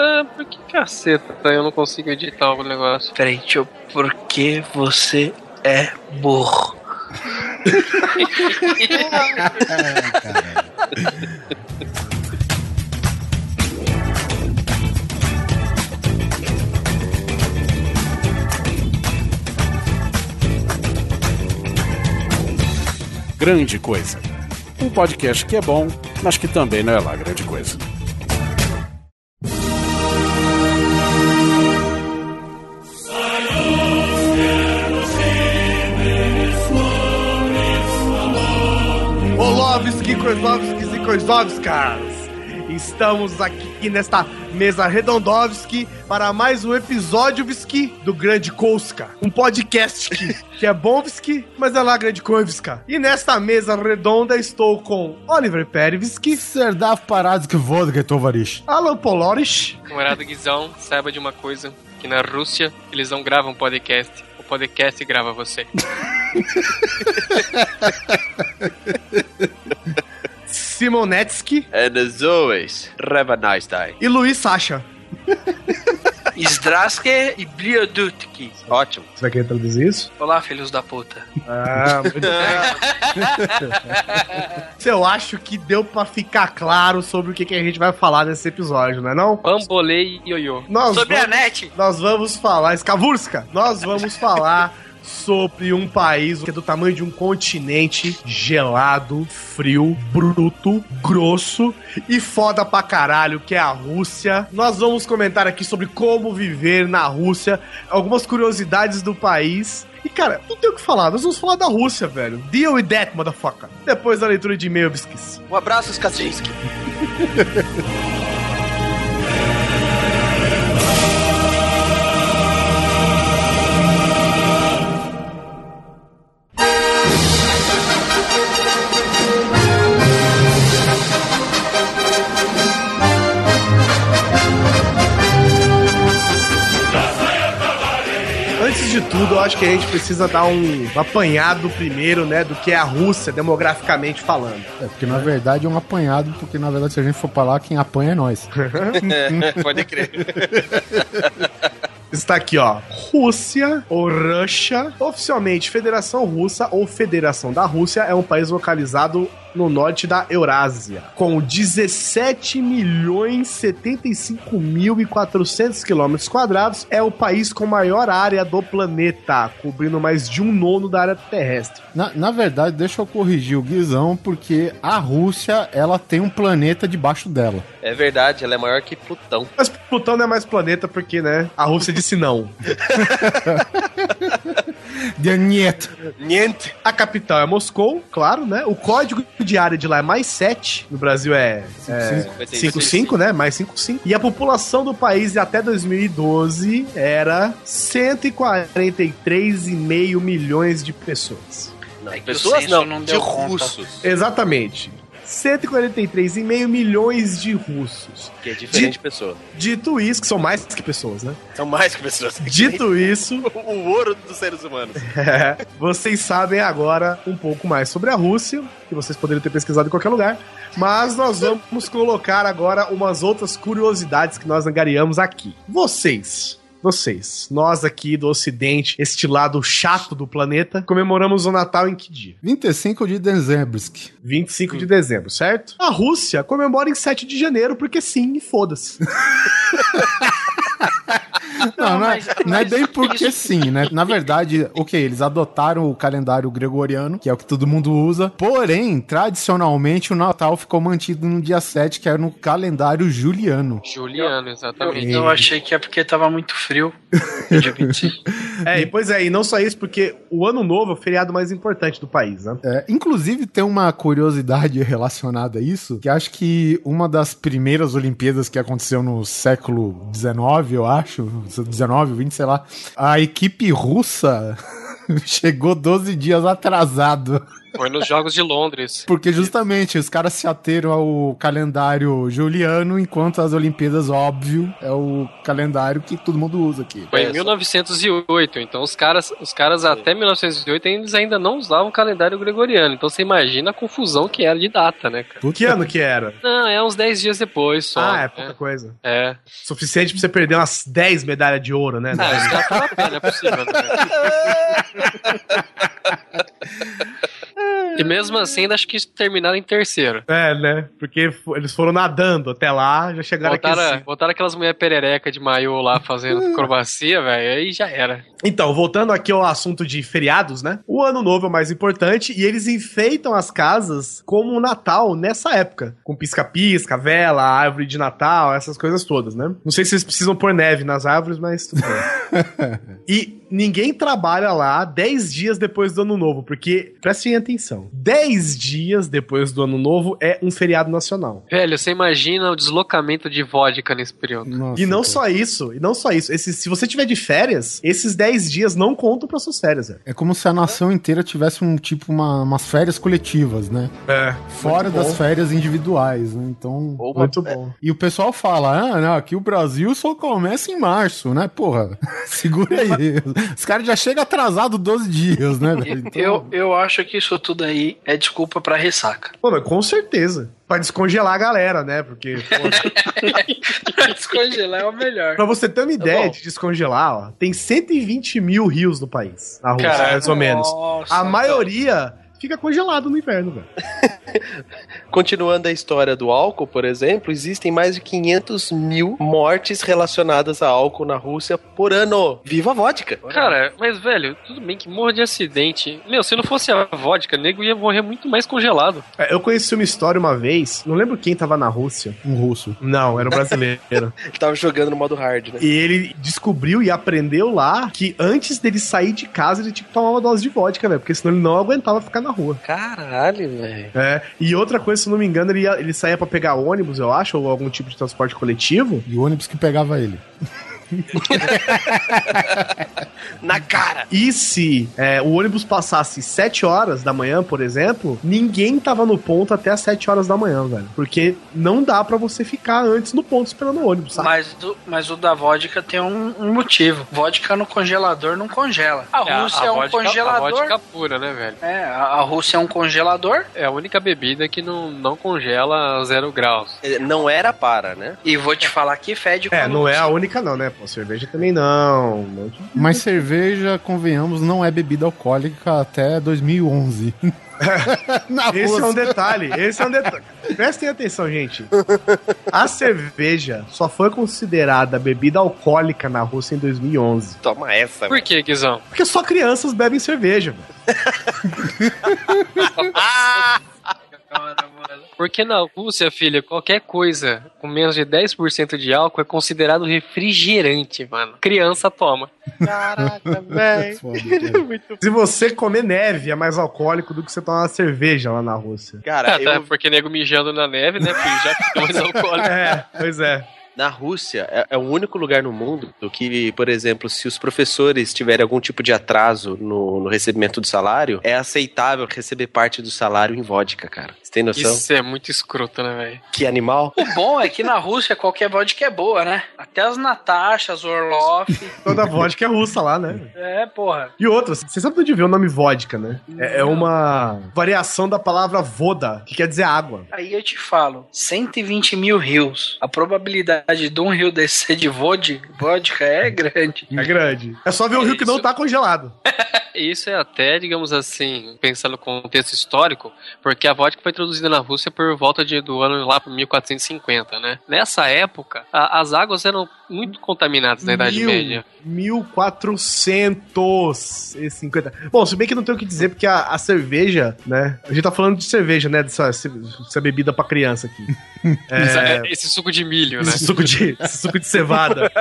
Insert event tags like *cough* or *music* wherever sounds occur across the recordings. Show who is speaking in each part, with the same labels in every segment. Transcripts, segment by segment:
Speaker 1: Ah, por que caceta eu não consigo editar o negócio?
Speaker 2: Peraí, eu... Por que você é burro?
Speaker 3: Grande Coisa. Um podcast que é bom, mas que também não é lá grande coisa.
Speaker 4: Koizovskis e Koizovskas. Estamos aqui nesta mesa redondovski para mais um episódio Whisky do Grande Kouska. Um podcast que, que é bom Whisky, mas é lá Grande Koivska. E nesta mesa redonda estou com Oliver Perevski,
Speaker 5: Serdav Paradsky Vodka Tovarish.
Speaker 4: Alan Poloris,
Speaker 1: Camarada Guizão, saiba de uma coisa, que na Rússia eles não gravam podcast, o podcast grava você. *laughs*
Speaker 4: Simonetsky
Speaker 6: And as always, have a nice day.
Speaker 4: e Luiz Sacha. *laughs*
Speaker 2: Zdraske e Bliodutki.
Speaker 6: Ótimo.
Speaker 4: Você vai querer traduzir isso?
Speaker 2: Olá, filhos da puta.
Speaker 4: Ah, muito bem. *laughs* Eu acho que deu pra ficar claro sobre o que, que a gente vai falar nesse episódio, não é não?
Speaker 1: Bambolê e ioiô.
Speaker 4: Nós
Speaker 2: Sobre a
Speaker 4: vamos,
Speaker 2: net.
Speaker 4: nós vamos falar, Skavurska, nós vamos falar sobre um país que é do tamanho de um continente gelado, frio, bruto, grosso e foda pra caralho, que é a Rússia. Nós vamos comentar aqui sobre como viver na Rússia, algumas curiosidades do país. E, cara, não tem o que falar, nós vamos falar da Rússia, velho. Deal with that, motherfucker. Depois da leitura de e-mail, Bisquis.
Speaker 6: Um abraço, Skaczynski. *laughs*
Speaker 4: tudo, eu acho que a gente precisa dar um apanhado primeiro, né, do que é a Rússia, demograficamente falando.
Speaker 5: É, porque na verdade é um apanhado, porque na verdade se a gente for pra lá, quem apanha é nós. *laughs*
Speaker 6: Pode crer.
Speaker 4: Está aqui, ó. Rússia ou Russia, oficialmente Federação Russa ou Federação da Rússia, é um país localizado no norte da Eurásia, com 17 milhões 75 mil e 400 quilômetros quadrados, é o país com maior área do planeta, cobrindo mais de um nono da área terrestre.
Speaker 5: Na, na verdade, deixa eu corrigir o Guizão, porque a Rússia, ela tem um planeta debaixo dela.
Speaker 6: É verdade, ela é maior que Plutão.
Speaker 4: Mas Plutão não é mais planeta porque, né, a Rússia disse não. *laughs*
Speaker 5: Daniet.
Speaker 6: Niente.
Speaker 4: A capital é Moscou, claro, né? O código de área de lá é mais 7. No Brasil é 5,5, né? Mais 5,5. E a população do país até 2012 era 143,5 milhões de pessoas.
Speaker 6: Não,
Speaker 2: É
Speaker 6: pessoas não,
Speaker 2: não
Speaker 6: de russos.
Speaker 4: Exatamente. 143,5 milhões de russos.
Speaker 6: Que é diferente de pessoa.
Speaker 4: Dito isso, que são mais que pessoas, né?
Speaker 6: São mais que pessoas. *laughs*
Speaker 4: Dito isso, *laughs*
Speaker 6: o ouro dos seres humanos. *laughs*
Speaker 4: É, vocês sabem agora um pouco mais sobre a Rússia, que vocês poderiam ter pesquisado em qualquer lugar, mas nós vamos colocar agora umas outras curiosidades que nós angariamos aqui. Vocês, vocês, nós aqui do Ocidente, este lado chato do planeta, comemoramos o Natal em que dia?
Speaker 5: 25 de dezembro.
Speaker 4: 25 de dezembro, certo? A Rússia comemora em 7 de janeiro, porque sim, e foda-se. *laughs*
Speaker 5: Não, não, é,
Speaker 2: mas-
Speaker 5: não é
Speaker 2: mas
Speaker 5: bem porque
Speaker 2: isso-
Speaker 5: sim, né? Na verdade, ok, eles adotaram o calendário gregoriano, que é o que todo mundo usa. Porém, tradicionalmente, o Natal ficou mantido no dia 7, que é no calendário juliano.
Speaker 1: Juliano,
Speaker 2: Eu,
Speaker 1: exatamente.
Speaker 2: eu achei que é porque tava muito frio. no dia 25. *laughs*
Speaker 4: É, e pois é, e não só isso, porque o Ano Novo é o feriado mais importante do país, né?
Speaker 5: É, inclusive, tem uma curiosidade *laughs* relacionada a isso, que acho que uma das primeiras Olimpíadas que aconteceu no século XIX, eu acho, 19, 20, sei lá, a equipe russa *laughs* chegou 12 dias atrasado.
Speaker 1: Foi nos Jogos de Londres.
Speaker 5: Porque justamente os caras se ateram ao calendário juliano, enquanto as Olimpíadas, óbvio, é o calendário que todo mundo usa aqui.
Speaker 1: Foi
Speaker 6: É,
Speaker 1: em 1908, então os caras, os caras até 1908 eles ainda não usavam o calendário gregoriano. Então você imagina a confusão que era de data, né, cara?
Speaker 4: Que ano que era?
Speaker 1: Não, é uns 10 dias depois só.
Speaker 4: Ah, é pouca coisa.
Speaker 1: É.
Speaker 4: Suficiente pra você perder umas 10 medalhas de ouro, né?
Speaker 1: Ah, os caras estão na não é possível, né? *laughs* E mesmo assim, ainda acho que terminaram em terceiro.
Speaker 4: É, né? Porque eles foram nadando até lá, já chegaram aqui.
Speaker 1: Botaram,
Speaker 4: assim.
Speaker 1: botaram aquelas mulher perereca de maiô lá fazendo *laughs* acrobacia, velho, aí já era.
Speaker 4: Então, voltando aqui ao assunto de feriados, né? O ano novo é o mais importante e eles enfeitam as casas como o Natal nessa época. Com pisca-pisca, vela, árvore de Natal, essas coisas todas, né? Não sei se eles precisam pôr neve nas árvores, mas tudo bem. *laughs* *laughs* e ninguém trabalha lá 10 dias depois do ano novo, porque, prestem atenção, 10 dias depois do ano novo é um feriado nacional.
Speaker 1: Velho, você imagina o deslocamento de vodka nesse período.
Speaker 5: Nossa,
Speaker 4: E não
Speaker 5: cara.
Speaker 4: só isso, e não só isso. Esse, se você tiver de férias, esses 10 dias não contam para suas férias, velho.
Speaker 5: É como se a nação inteira tivesse um tipo uma, umas férias coletivas, né?
Speaker 4: É.
Speaker 5: Fora das
Speaker 4: bom.
Speaker 5: férias individuais, né? Então.
Speaker 6: Ou uma-
Speaker 4: Muito bom.
Speaker 5: E o pessoal fala, ah, não, aqui o Brasil só começa em março, né? Porra, segura aí. Os caras já chegam atrasados 12 dias, né, velho? Então,
Speaker 7: Eu, eu acho que isso tudo aí é desculpa pra ressaca.
Speaker 4: Pô, mas com certeza. Pra descongelar a galera, né? Porque, pô, *laughs*
Speaker 7: Descongelar é o melhor.
Speaker 4: pra você ter uma ideia
Speaker 7: bom.
Speaker 4: de descongelar, ó, tem 120 mil rios no país. Na Rússia, mais ou menos.
Speaker 7: nossa,
Speaker 4: A maioria fica congelado no inverno, velho. *laughs*
Speaker 6: Continuando a história do álcool, por exemplo, existem mais de 500 mil mortes relacionadas a álcool na Rússia por ano. Viva a vodka!
Speaker 1: Cara, mas velho, tudo bem que morra de acidente. Meu, se não fosse a vodka, o nego ia morrer muito mais congelado.
Speaker 4: É, Eu conheci uma história uma vez, não lembro quem tava na Rússia.
Speaker 5: um russo.
Speaker 4: Não, era um brasileiro. *laughs*
Speaker 6: Ele tava jogando no modo hard, né?
Speaker 4: E ele descobriu e aprendeu lá que antes dele sair de casa ele tinha que tomar uma dose de vodka, velho. Porque senão ele não aguentava ficar na rua.
Speaker 6: Caralho, velho.
Speaker 4: É. E outra coisa, se eu não me engano, ele, ia- ele saía pra pegar ônibus, eu acho, ou algum tipo de transporte coletivo.
Speaker 5: E o ônibus que pegava ele. *laughs*
Speaker 6: Na cara!
Speaker 4: E se é, o ônibus passasse 7 horas da manhã, por exemplo, ninguém tava no ponto até as 7 horas da manhã, velho. Porque não dá pra você ficar antes no ponto esperando o ônibus, sabe?
Speaker 7: Mas, do- mas o da vodka tem um, um motivo. Vodka no congelador não congela. A
Speaker 1: É,
Speaker 7: Rússia é, um
Speaker 1: vodka,
Speaker 7: congelador.
Speaker 1: A vodka pura, né, velho?
Speaker 7: É, a, a Rússia é um congelador
Speaker 1: É a única bebida que não, não congela a zero graus.
Speaker 6: É, Não era para, né?
Speaker 7: e vou te falar que fede
Speaker 4: É, não é a única não, né? Pô, cerveja também não. Um monte de-
Speaker 5: Mas cerveja, convenhamos, não é bebida alcoólica até 2011. *laughs* Na
Speaker 4: Esse é um
Speaker 5: Rússia.
Speaker 4: detalhe, esse é um detalhe. Prestem atenção, gente. A cerveja só foi considerada bebida alcoólica na Rússia em 2011.
Speaker 6: Toma essa,
Speaker 1: Por que, Guizão?
Speaker 4: Porque só crianças bebem cerveja. velho. *laughs* *laughs*
Speaker 1: Porque na Rússia, filha, qualquer coisa com menos de 10% de álcool é considerado refrigerante, mano. Criança toma.
Speaker 6: Caraca, velho.
Speaker 4: Se você comer neve, é mais alcoólico do que você tomar uma cerveja lá na Rússia.
Speaker 6: Cara,
Speaker 1: Ah, tá,
Speaker 6: eu,
Speaker 1: porque nego mijando na neve, né, filho? Já fica mais *laughs* alcoólico.
Speaker 4: É, pois é.
Speaker 6: Na Rússia, é, é o único lugar no mundo que, por exemplo, se os professores tiverem algum tipo de atraso no, no recebimento do salário, é aceitável receber parte do salário em vodka, cara. Você tem noção?
Speaker 1: Isso é muito escroto, né, velho?
Speaker 6: Que animal?
Speaker 7: O bom é que na Rússia qualquer vodka é boa, né? Até as Natashas, Orloff. *laughs*
Speaker 4: Toda vodka é russa lá, né?
Speaker 7: é, porra.
Speaker 4: E outras, você sabe de onde veio o nome vodka, né? É, é uma variação da palavra voda, que quer dizer água.
Speaker 7: Aí eu te falo, 120 mil rios. A probabilidade de um rio descer de vod- vodka é grande.
Speaker 4: É grande. É só ver o rio que não
Speaker 1: Isso.
Speaker 4: tá congelado. *laughs*
Speaker 1: Isso é até, digamos assim, pensando no contexto histórico, porque a vodka foi introduzida na Rússia por volta de, do ano lá por 1450, né? Nessa época, a- as águas eram muito contaminadas na Idade
Speaker 4: Mil-
Speaker 1: Média.
Speaker 4: 1450. Bom, se bem que não tem o que dizer, porque a, a cerveja, né? A gente tá falando de cerveja, né? Dessa, dessa bebida pra criança aqui. *laughs* É,
Speaker 1: Esse suco de milho, né?
Speaker 4: esse, suco de, esse suco de cevada. *laughs*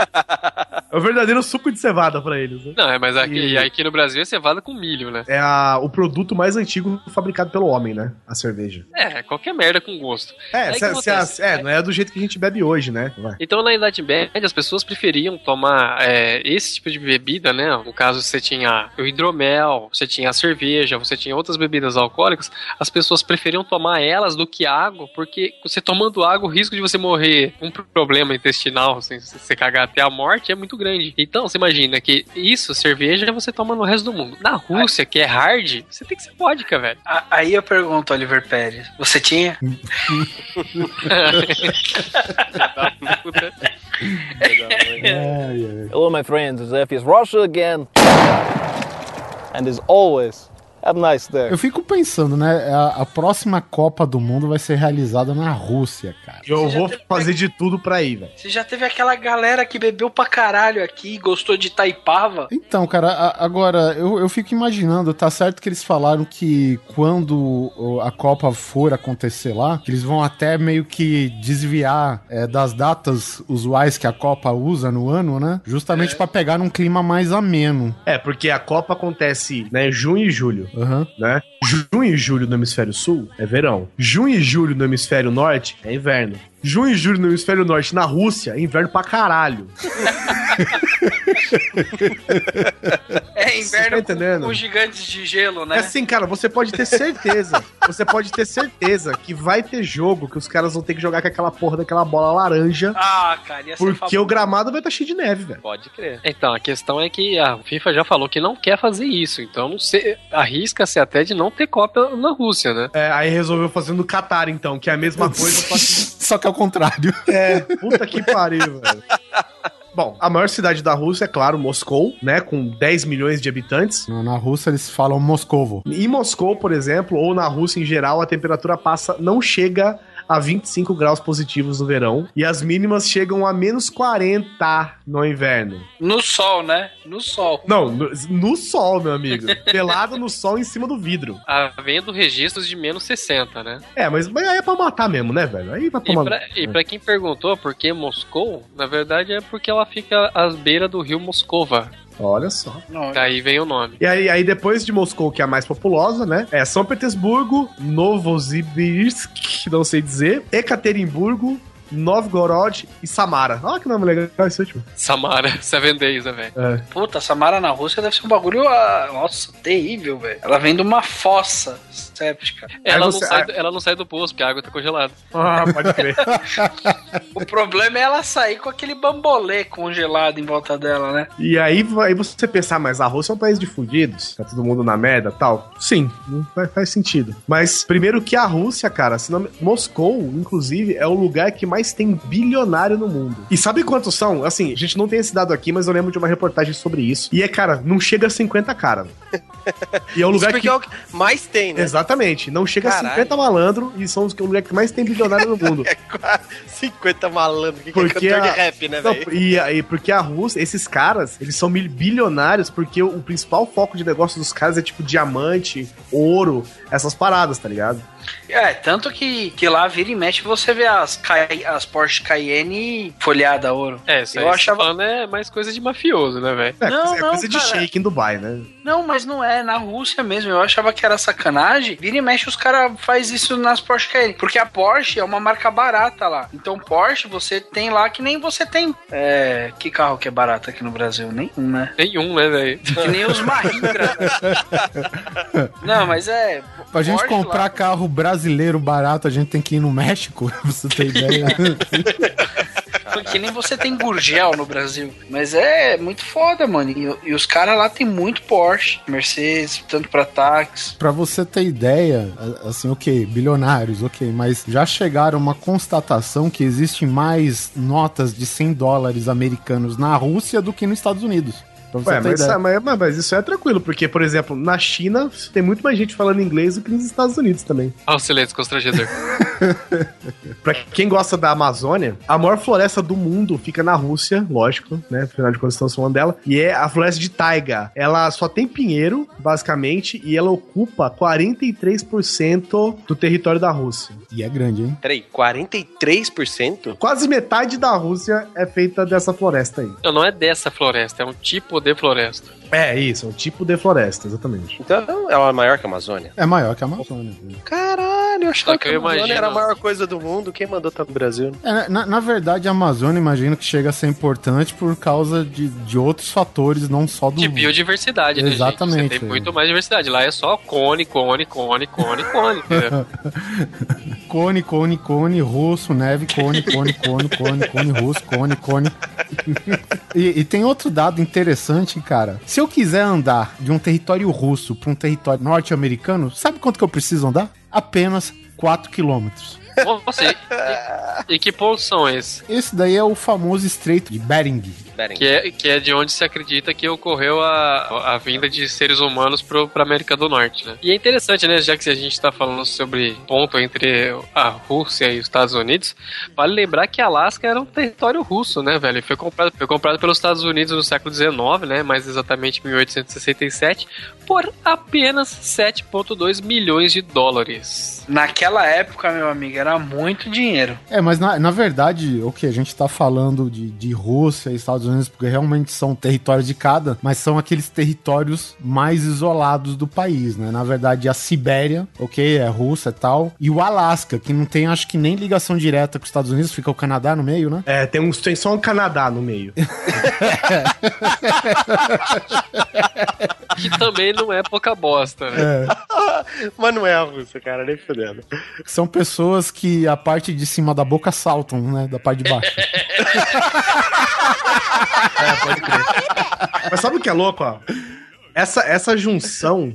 Speaker 4: É o verdadeiro suco de cevada pra eles. Né?
Speaker 1: Não, é, mas aqui,
Speaker 4: E-
Speaker 1: aqui no Brasil é cevada com milho, né?
Speaker 4: É a- o produto mais antigo fabricado pelo homem, né? A cerveja.
Speaker 1: É, qualquer merda com gosto.
Speaker 4: É, se- se-
Speaker 1: acontece?
Speaker 4: é, não é do jeito que a gente bebe hoje, né? Vai.
Speaker 1: Então, na Idade Média, as pessoas preferiam tomar é, esse tipo de bebida, né? No caso, você tinha o hidromel, você tinha a cerveja, você tinha outras bebidas alcoólicas. As pessoas preferiam tomar elas do que água, porque você tomando água, o risco de você morrer com um problema intestinal, assim, se você cagar até a morte, é muito grande. Então, você imagina que isso, cerveja, você toma no resto do mundo. Na Rússia, que é hard, você tem que ser vodka, velho.
Speaker 7: Aí eu pergunto, Oliver Pérez, você tinha? *laughs* *laughs*
Speaker 8: Hello, my friends. Zef is Russia again. And as always, have a nice day.
Speaker 5: Eu fico pensando, né? A, a próxima Copa do Mundo vai ser realizada na Rússia, cara.
Speaker 4: Eu vou fazer de tudo pra ir, velho.
Speaker 7: Você já teve aquela galera que bebeu pra caralho aqui e gostou de Taipava?
Speaker 5: Então, cara, a- agora eu, eu fico imaginando, tá certo que eles falaram que quando a Copa for acontecer lá, que eles vão até meio que desviar é, das datas usuais que a Copa usa no ano, né? Justamente pra pegar um clima mais ameno.
Speaker 4: É, porque a Copa acontece, né, junho e julho,
Speaker 5: Aham.
Speaker 4: né? Junho e julho no hemisfério sul é verão. Junho e julho no hemisfério norte é inverno. Junho e julho no hemisfério norte na Rússia é inverno pra caralho.
Speaker 7: É inverno
Speaker 4: tá entendendo?
Speaker 7: com, com gigantes de gelo,
Speaker 4: É
Speaker 7: né?
Speaker 4: assim, cara, você pode ter certeza. você pode ter certeza que vai ter jogo que os caras vão ter que jogar com aquela porra daquela bola laranja.
Speaker 7: Ah, cara, ia ser
Speaker 4: Porque
Speaker 7: fabuloso.
Speaker 4: o gramado vai estar cheio de neve, velho.
Speaker 6: Pode crer.
Speaker 1: Então, a questão é que a FIFA já falou que não quer fazer isso. Então, não sei- arrisca-se até de não ter Copa na Rússia, né?
Speaker 4: É, aí resolveu fazer no Catar, então, que é a mesma *laughs* coisa, só que
Speaker 5: que ao contrário. *laughs*
Speaker 4: É, puta que pariu, velho. Bom, a maior cidade da Rússia é, claro, Moscou, né? Com 10 milhões de habitantes.
Speaker 5: Na Rússia eles falam Moscovo.
Speaker 4: Em Moscou, por exemplo, ou na Rússia em geral, a temperatura passa, não chega a 25 graus positivos no verão. E as mínimas chegam a menos 40 no inverno.
Speaker 7: No sol, né? No sol.
Speaker 4: Não, no, no sol, meu amigo. Pelado no sol em cima do vidro. *laughs*
Speaker 1: Havendo registros de menos 60, né?
Speaker 4: É, mas, mas aí é pra matar mesmo, né, velho? Aí vai
Speaker 1: E
Speaker 4: tomar.
Speaker 1: pra, e pra quem perguntou por que Moscou, na verdade é porque ela fica às beiras do rio Moscova.
Speaker 4: Olha só.
Speaker 7: Não,
Speaker 1: Daí vem o nome.
Speaker 4: E aí, aí depois de Moscou, que é a mais populosa, né? É São Petersburgo, Novosibirsk, não sei dizer, Ekaterimburgo, Novgorod e Samara. Olha que nome legal esse último.
Speaker 1: Samara, *laughs* Seven Days, né, velho?
Speaker 4: É.
Speaker 7: Puta, Samara na Rússia deve ser um bagulho, ah, nossa, terrível, velho. Ela vem de uma fossa séptica.
Speaker 1: Ela,
Speaker 4: você-
Speaker 1: não sai, do- ela não sai do poço, porque a água tá congelada.
Speaker 4: Ah, pode crer. *laughs*
Speaker 7: O problema é ela sair com aquele bambolê congelado em volta dela, né?
Speaker 4: e aí, aí você pensar, mas a Rússia é um país de fudidos? Tá todo mundo na merda tal? Sim, não faz, faz sentido. Mas primeiro que a Rússia, cara, se não, Moscou, inclusive, é o lugar que mais tem bilionário no mundo. E sabe quantos são? Assim, a gente não tem esse dado aqui, mas eu lembro de uma reportagem sobre isso. E é, cara, não chega a 50 cara. E é o lugar que...
Speaker 6: é o que mais tem, né?
Speaker 4: Exatamente, não chega
Speaker 6: Caralho.
Speaker 4: a 50 malandro e são os que- o lugar que mais tem bilionário no mundo. *laughs*
Speaker 6: É quase 50 malandro, que,
Speaker 4: Porque
Speaker 6: que é cantor
Speaker 4: a-
Speaker 6: de rap, né, velho?
Speaker 4: e, e porque a Rússia, esses caras, eles são mil- bilionários porque o, o principal foco de negócio dos caras é tipo diamante, ouro, essas paradas, tá ligado?
Speaker 7: É, tanto que, que lá vira e mexe você vê as, as Porsche Cayenne folhada a ouro.
Speaker 1: É, isso
Speaker 7: Eu
Speaker 1: você
Speaker 7: achava-
Speaker 1: falando é mais coisa de mafioso, né, velho?
Speaker 4: É,
Speaker 7: Não,
Speaker 4: coisa, é
Speaker 7: não,
Speaker 4: coisa de
Speaker 7: cara.
Speaker 4: shake em Dubai, né?
Speaker 7: Não, mas não é, na Rússia mesmo. Eu achava que era sacanagem. Vira e mexe, os caras faz isso nas Porsche Cayenne. Porque a Porsche é uma marca barata lá. Então, Porsche você tem lá que nem você tem. É. Que carro que é barato aqui no Brasil? Nenhum, né?
Speaker 1: Nenhum, né, velho?
Speaker 7: Que nem os Mahindra. *laughs* não, mas é.
Speaker 5: Pra gente
Speaker 7: Porsche
Speaker 5: comprar
Speaker 7: lá-
Speaker 5: carro brasileiro barato, a gente tem que ir no México, *laughs* pra você ter *laughs* ideia.
Speaker 7: Que nem você tem Gurgel no Brasil. Mas é muito foda, mano. E, e os caras lá tem muito Porsche, Mercedes, tanto pra táxi.
Speaker 5: Pra você ter ideia, assim, ok, bilionários, ok, mas já chegaram a uma constatação que existem mais notas de 100 dólares americanos na Rússia do que nos Estados Unidos. Você
Speaker 4: Ué, mas, mas, isso é tranquilo, porque, por exemplo, na China tem muito mais gente falando inglês do que nos Estados Unidos também.
Speaker 1: Olha o silêncio constrangedor. *laughs*
Speaker 4: pra quem gosta da Amazônia, a maior floresta do mundo fica na Rússia, lógico, né? Afinal de contas, estamos falando dela. E é a floresta de taiga. Ela só tem pinheiro, basicamente, e ela ocupa 43% do território da Rússia.
Speaker 5: E é grande, hein?
Speaker 6: Peraí, 43%?
Speaker 4: Quase metade da Rússia é feita dessa floresta aí.
Speaker 1: Não, não é dessa floresta, é um tipo de floresta.
Speaker 4: É isso, é um tipo de floresta, exatamente.
Speaker 6: Então ela é maior que a Amazônia?
Speaker 5: É maior que a Amazônia.
Speaker 6: Caralho, eu achava
Speaker 1: Só que
Speaker 6: que a Amazônia
Speaker 1: imagino-
Speaker 6: era a maior coisa do mundo. Quem mandou tá no Brasil? né?
Speaker 5: É, na, na verdade, a Amazônia, imagino que chega a ser importante por causa de, de outros fatores, não só do.
Speaker 1: De biodiversidade, né,
Speaker 5: Exatamente,
Speaker 1: gente? Você tem
Speaker 5: é.
Speaker 1: muito mais diversidade. Lá é só cone, cone, cone, cone, cone. *laughs* *laughs*
Speaker 5: Cone, cone, cone, russo, neve, cone, cone, cone, cone, cone, russo, cone, cone. e, e tem outro dado interessante, cara. Se eu quiser andar de um território russo para um território norte-americano, sabe quanto que eu preciso andar? Apenas 4 quilômetros.
Speaker 1: Nossa, e, e- e que pontos são esses?
Speaker 5: Esse daí é o famoso Estreito de Bering.
Speaker 6: Bering.
Speaker 1: Que é, que é de onde se acredita que ocorreu a, a vinda de seres humanos pro, pra América do Norte, né? E é interessante, né, já que a gente tá falando sobre ponto entre a Rússia e os Estados Unidos, vale lembrar que Alasca era um território russo, né, velho? Foi comprado, foi comprado pelos Estados Unidos no século XIX, né, mais exatamente em 1867, por apenas 7,2 milhões de dólares.
Speaker 7: Naquela época, meu amigo, era muito dinheiro.
Speaker 5: É, mas na, na verdade, o que a gente tá falando de, de Rússia e Estados Unidos, porque realmente são territórios de cada, mas são aqueles territórios mais isolados do país, né? Na verdade, a Sibéria, ok, é Rússia e tal, e o Alasca, que não tem, acho que nem ligação direta com os Estados Unidos, fica o Canadá no meio, né?
Speaker 4: É, tem, um, tem só um Canadá no meio. *laughs*
Speaker 1: Que também não é pouca bosta, né? *laughs*
Speaker 6: Mas não é a Rússia, cara, nem fudendo.
Speaker 5: São pessoas que a parte de cima da boca saltam, né? Da parte de baixo. *laughs*
Speaker 4: Mas sabe o que é louco, ó? Essa, essa junção,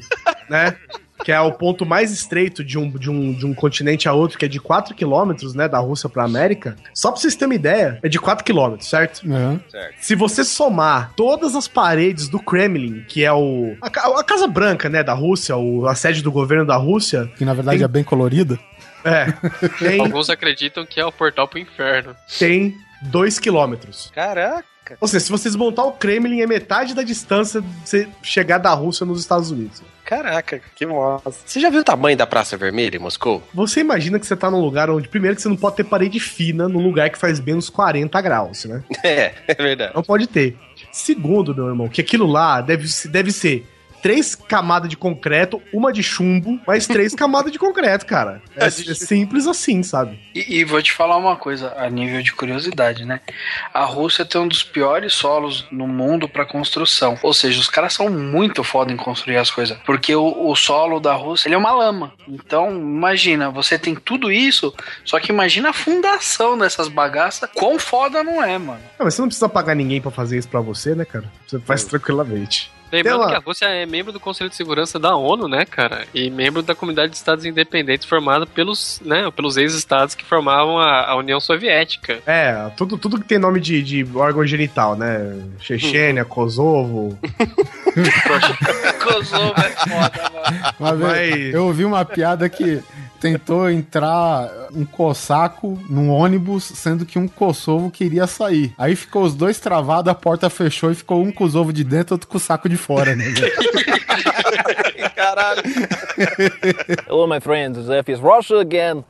Speaker 4: né? Que é o ponto mais estreito de um, de um, de um continente a outro, que é de 4 quilômetros, né? Da Rússia pra América. Só pra vocês terem uma ideia, é de 4 quilômetros, certo?
Speaker 5: Uhum.
Speaker 4: Se você somar todas as paredes do Kremlin, que é o. A, a Casa Branca, né, da Rússia, o, a sede do governo da Rússia,
Speaker 5: Que na verdade
Speaker 4: Tem-
Speaker 5: é bem colorida.
Speaker 4: é. *laughs* Tem,
Speaker 1: Alguns acreditam que é o portal pro inferno.
Speaker 4: tem 2 quilômetros.
Speaker 6: Caraca.
Speaker 4: Ou seja, se você desmontar o Kremlin, é metade da distância de você chegar da Rússia nos Estados Unidos.
Speaker 6: Caraca, que massa. Você já viu o tamanho da Praça Vermelha em Moscou?
Speaker 4: Você imagina que você tá num lugar onde, primeiro, que você não pode ter parede fina num lugar que faz menos 40 graus, né? *laughs*
Speaker 6: É, é verdade.
Speaker 4: Não pode ter. Segundo, meu irmão, que aquilo lá deve, deve ser três camadas de concreto, uma de chumbo, mais três camadas de concreto, cara. *laughs* É, é simples assim, sabe?
Speaker 7: E, e vou te falar uma coisa, a nível de curiosidade, né? A Rússia tem um dos piores solos no mundo para construção. Ou seja, os caras são muito foda em construir as coisas. Porque o, o solo da Rússia ele é uma lama. Então, imagina, você tem tudo isso, só que imagina a fundação dessas bagaças. Quão foda não é, mano.
Speaker 4: Não, mas você não precisa pagar ninguém pra fazer isso pra você, né, cara? Você faz tranquilamente.
Speaker 1: Lembrando que a Rússia é membro do Conselho de Segurança da ONU, né, cara? E membro da comunidade de estados independentes formada pelos, né, pelos ex-estados que formavam a, a União Soviética.
Speaker 4: É, tudo, tudo que tem nome de, de órgão genital, né? Chechênia, Kosovo. *laughs* *laughs*
Speaker 7: Kosovo é foda, mano.
Speaker 5: Vez,
Speaker 4: Mas-
Speaker 5: eu ouvi uma piada que tentou entrar um cossaco num ônibus, sendo que um kosovo queria sair. Aí ficou os dois travados, a porta fechou e ficou um kosovo de dentro, outro com o saco de fora, né? *laughs*
Speaker 6: Caralho.
Speaker 8: Hello, my friends. Zef is Russia again.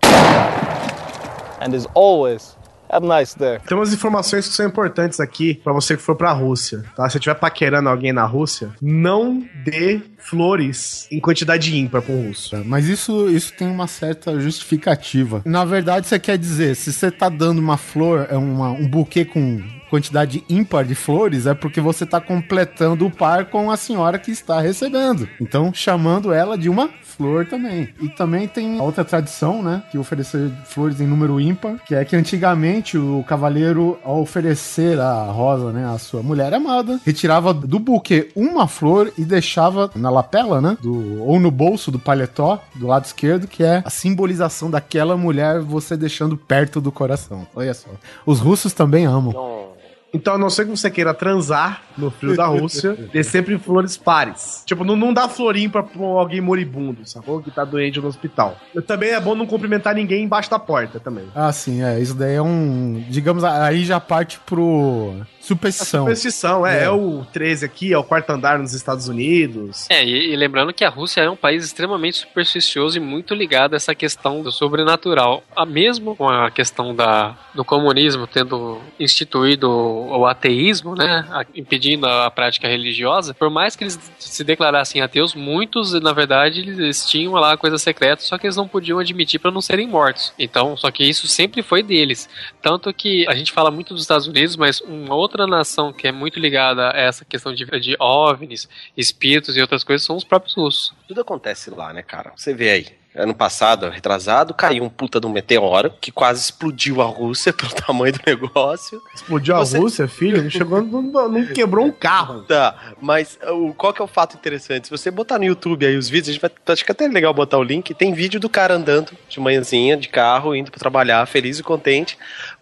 Speaker 8: And as always, have a nice day.
Speaker 4: Tem umas informações que são importantes aqui pra você que for pra Rússia, tá? Se você estiver paquerando alguém na Rússia, não dê flores em quantidade ímpar um russo.
Speaker 5: Mas isso, isso tem uma certa justificativa. Na verdade, você quer dizer, se você tá dando uma flor, é uma, um buquê com quantidade ímpar de flores, é porque você tá completando o par com a senhora que está recebendo. Então, chamando ela de uma flor também. E também tem outra tradição, né, que oferecer flores em número ímpar, que é que antigamente o cavaleiro, ao oferecer a rosa, né, à sua mulher amada, retirava do buquê uma flor e deixava na lapela, né, do, ou no bolso do paletó, do lado esquerdo, que é a simbolização daquela mulher você deixando perto do coração. Olha só. Os russos também amam.
Speaker 6: Não.
Speaker 4: Então, a não ser que você queira transar no frio da Rússia, *laughs* dê sempre flores pares. Tipo, não, não dá florinho pra, pra alguém moribundo, sacou? Que tá doente no hospital. Também é bom não cumprimentar ninguém embaixo da porta também.
Speaker 5: Ah, sim, é. Isso daí é um. Digamos, aí já parte pro. Superstição.
Speaker 4: Superstição, é,
Speaker 5: É.
Speaker 4: é. o 13 aqui, é o quarto andar nos Estados Unidos.
Speaker 1: É, e, e lembrando que a Rússia é um país extremamente supersticioso e muito ligado a essa questão do sobrenatural. A mesmo com a questão da, do comunismo tendo instituído o, o ateísmo, né, a- impedindo a prática religiosa, por mais que eles se declarassem ateus, muitos, na verdade, eles tinham lá coisa secreta, só que eles não podiam admitir para não serem mortos. Então, só que isso sempre foi deles. Tanto que a gente fala muito dos Estados Unidos, mas uma outra nação que é muito ligada a essa questão de, de OVNIs, espíritos e outras coisas são os próprios russos.
Speaker 6: Tudo acontece lá, né, cara? Você vê aí. Ano passado, retrasado, caiu um puta de um meteoro que quase explodiu a Rússia *laughs* pelo tamanho do negócio.
Speaker 4: Explodiu a
Speaker 6: Você-
Speaker 4: Rússia, filho, não chegou, não, não quebrou um carro.
Speaker 6: Tá, mas o, qual que é o fato interessante? Se você botar no YouTube aí os vídeos, a gente vai, acho que até é legal botar o link. Tem vídeo do cara andando de manhãzinha, de carro, indo pra trabalhar, feliz e contente.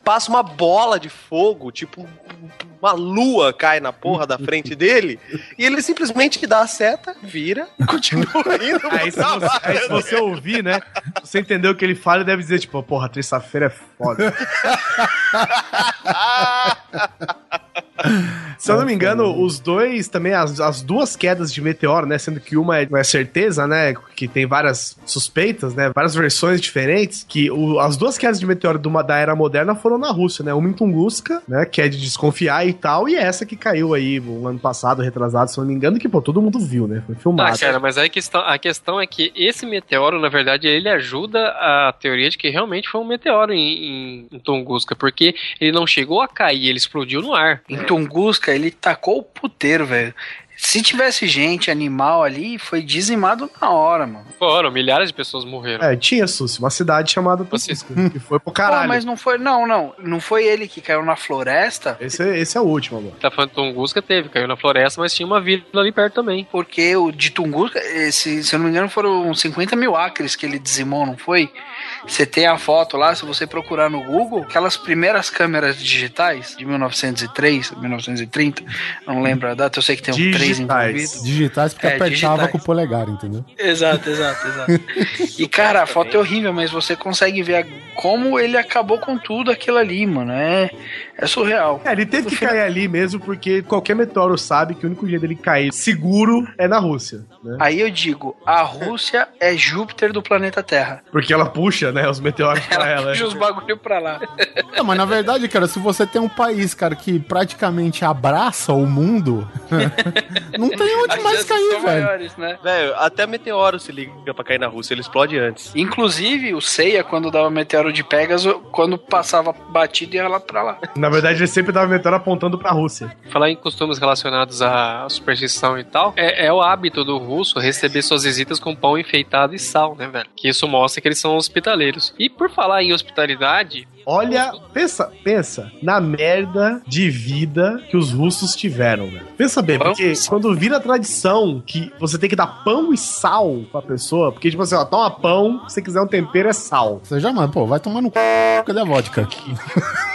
Speaker 6: Passa uma bola de fogo, tipo uma lua cai na porra da frente dele, e ele simplesmente dá a seta, vira *laughs* continua indo.
Speaker 4: Aí se, você, aí se você ouvir, né? Você entendeu o que ele fala, ele deve dizer, tipo, porra, terça-feira é foda. *laughs* Se eu não me engano, os dois também, as, as duas quedas de meteoro, né? Sendo que uma é, é certeza, né? Que tem várias suspeitas, né? Várias versões diferentes. Que o- as duas quedas de meteoro de uma, da era moderna foram na Rússia, né? Uma em Tunguska, né? Que é de desconfiar e tal. E essa que caiu aí o ano passado, retrasado, se eu não me engano, que, pô, todo mundo viu, né? Foi filmado.
Speaker 1: Ah, cara, mas aí a questão, a questão é que esse meteoro, na verdade, ele ajuda a teoria de que realmente foi um meteoro em, em, em Tunguska, porque ele não chegou a cair, ele explodiu no ar.
Speaker 7: Em Tunguska, ele tacou o puteiro, velho. Se tivesse gente, animal ali, foi dizimado na hora, mano.
Speaker 1: Foram, milhares de pessoas morreram.
Speaker 4: É, tinha, Susi, uma cidade chamada
Speaker 1: Vocês-
Speaker 4: Tunguska, que foi pro
Speaker 7: Pô,
Speaker 4: caralho.
Speaker 7: mas não foi, não, não. Não foi ele que caiu na floresta,
Speaker 4: Esse, é- esse é o último agora.
Speaker 1: Tá falando de Tunguska, teve, caiu na floresta, mas tinha uma vila ali perto também.
Speaker 7: porque o de Tunguska, esse, se eu não me engano, foram 50 mil acres que ele dizimou, não foi? Você tem a foto lá, se você procurar no Google, aquelas primeiras câmeras digitais de 1903, 1930, não lembro a data, eu sei que tem um 3
Speaker 4: Digitais.
Speaker 5: Digitais porque
Speaker 7: É,
Speaker 5: apertava
Speaker 7: digitais.
Speaker 5: com o polegar, entendeu?
Speaker 7: Exato, exato, exato. E cara, a foto é horrível, mas você consegue ver como ele acabou com tudo aquilo ali, mano. É, é surreal.
Speaker 4: É, ele teve que cair ali mesmo, porque qualquer meteoro sabe que o único jeito dele cair seguro é na Rússia, né?
Speaker 7: Aí eu digo, a Rússia é Júpiter do planeta Terra.
Speaker 4: Porque ela puxa, né, os meteoros pra
Speaker 7: Ela
Speaker 4: ela.
Speaker 7: puxa os bagulho pra lá.
Speaker 5: Não, mas na verdade, cara, se você tem um país, cara, que praticamente abraça o mundo, *laughs* não tem onde
Speaker 7: As
Speaker 5: mais cair,
Speaker 7: são
Speaker 5: velho.
Speaker 7: maiores, né?
Speaker 6: Velho, até meteoro se liga pra cair na Rússia, ele explode antes.
Speaker 7: Inclusive, o Seiya, quando dava meteoro de Pegasus, quando passava batido, ia lá pra lá.
Speaker 4: Na verdade, ele sempre dava meteoro apontando pra Rússia.
Speaker 1: Falar em costumes relacionados à superstição e tal, é, é o hábito do russo receber suas visitas com pão enfeitado e sal, né, velho? Que isso mostra que eles são hospitaleiros. E por falar em hospitalidade,
Speaker 4: Olha, pensa, pensa na merda de vida que os russos tiveram, velho. Pensa bem, porque
Speaker 1: sal.
Speaker 4: quando vira tradição que você tem que dar pão e sal pra pessoa, porque tipo assim, ó, toma pão, se você quiser um tempero é sal.
Speaker 5: Você já, mano, pô, vai tomar no c... Cadê a vodka?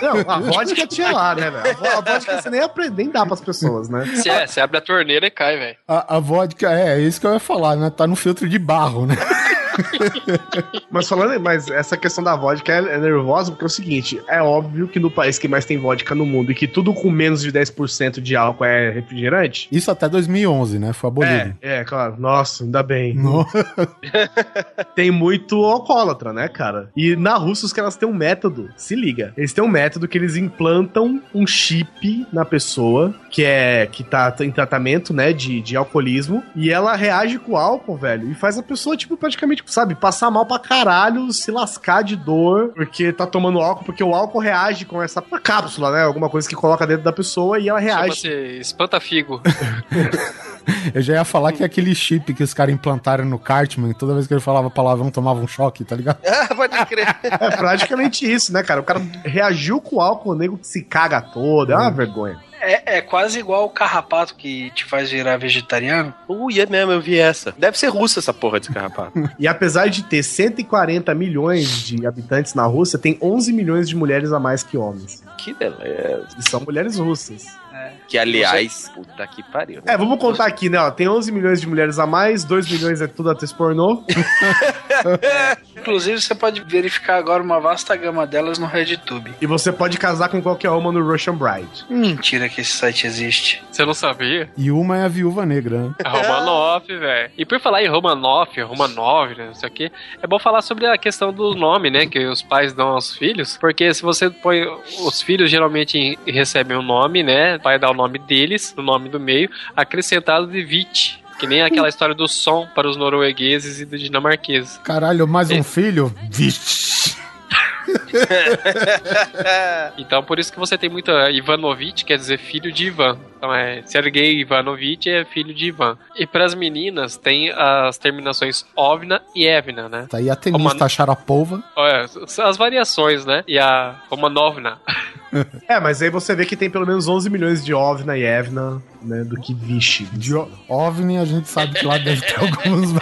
Speaker 4: Não, a vodka tinha lá, né, velho? A vo- A vodka você nem, aprende, nem dá pras pessoas, né?
Speaker 1: você, é, você abre a torneira e cai, velho.
Speaker 5: A, a vodka, é, é isso que eu ia falar, né? Tá no filtro de barro, né? *laughs* *laughs*
Speaker 4: Mas falando, mas essa questão da vodka é, é nervosa porque é o seguinte, é óbvio que no país que mais tem vodka no mundo e que tudo com menos de 10% de álcool é refrigerante.
Speaker 5: Isso até 2011, né? Foi abolido.
Speaker 4: É, é, claro. Nossa, ainda bem.
Speaker 5: No- *laughs* *laughs*
Speaker 4: Tem muito alcoólatra, né, cara? E na Rússia os caras têm um método, se liga. Eles têm um método que eles implantam um chip na pessoa que é que tá em tratamento, né, de, de alcoolismo, e ela reage com o álcool, velho, e faz a pessoa, tipo, praticamente, sabe, passar mal pra caralho, se lascar de dor, porque tá tomando álcool, porque o álcool reage com essa cápsula, né, alguma coisa que coloca dentro da pessoa e ela reage.
Speaker 1: Chama-se espanta-figo. *laughs*
Speaker 5: Eu já ia falar que é aquele chip que os caras implantaram no Cartman, toda vez que ele falava palavrão tomava um choque, tá ligado? *laughs*
Speaker 6: Ah, pode crer.
Speaker 4: É praticamente isso, né, cara? O cara reagiu com o álcool, o nego se caga todo, é uma vergonha.
Speaker 7: É, é quase igual o carrapato que te faz virar vegetariano.
Speaker 6: Ui, é mesmo, eu vi essa. Deve ser russa essa porra desse carrapato. *laughs*
Speaker 4: E apesar de ter 140 milhões de habitantes na Rússia, tem 11 milhões de mulheres a mais que homens.
Speaker 6: que beleza.
Speaker 4: E são mulheres russas.
Speaker 6: Que, aliás, puta que pariu. né?
Speaker 4: É, vamos contar aqui, né? Ó, tem 11 milhões de mulheres a mais, 2 milhões é tudo atriz pornô. *laughs*
Speaker 7: Inclusive, você pode verificar agora uma vasta gama delas no RedTube.
Speaker 4: E você pode casar com qualquer uma no Russian Bride.
Speaker 7: Mentira que esse site existe.
Speaker 1: Você não sabia?
Speaker 5: E uma é a viúva negra, né?
Speaker 1: A Romanoff, *laughs* velho. E por falar em Romanoff, Romanov, né, não sei o que, é bom falar sobre a questão do nome, né, que os pais dão aos filhos, porque se você põe, os filhos geralmente recebem um nome, né, o pai dá o nome deles, o nome do meio, acrescentado de Vit, que nem aquela história do som para os noruegueses e dos dinamarqueses.
Speaker 5: Caralho, mais um filho? Vixe. *laughs*
Speaker 1: Então por isso que você tem muito eh, Ivanovich, quer dizer filho de Ivan. Então é Sergei Ivanovich é filho de Ivan. E para as meninas tem as terminações Ovna e Evna, né?
Speaker 5: Tá aí a tenista
Speaker 1: Roman-
Speaker 5: Sharapova.
Speaker 1: Olha, as variações, né? E a Romanovna. *laughs*
Speaker 4: É, mas aí você vê que tem pelo menos 11 milhões de Ovna e Evna, né, do que Vichy.
Speaker 5: De O- OVNI, a gente sabe que lá deve ter *laughs* alguns. né?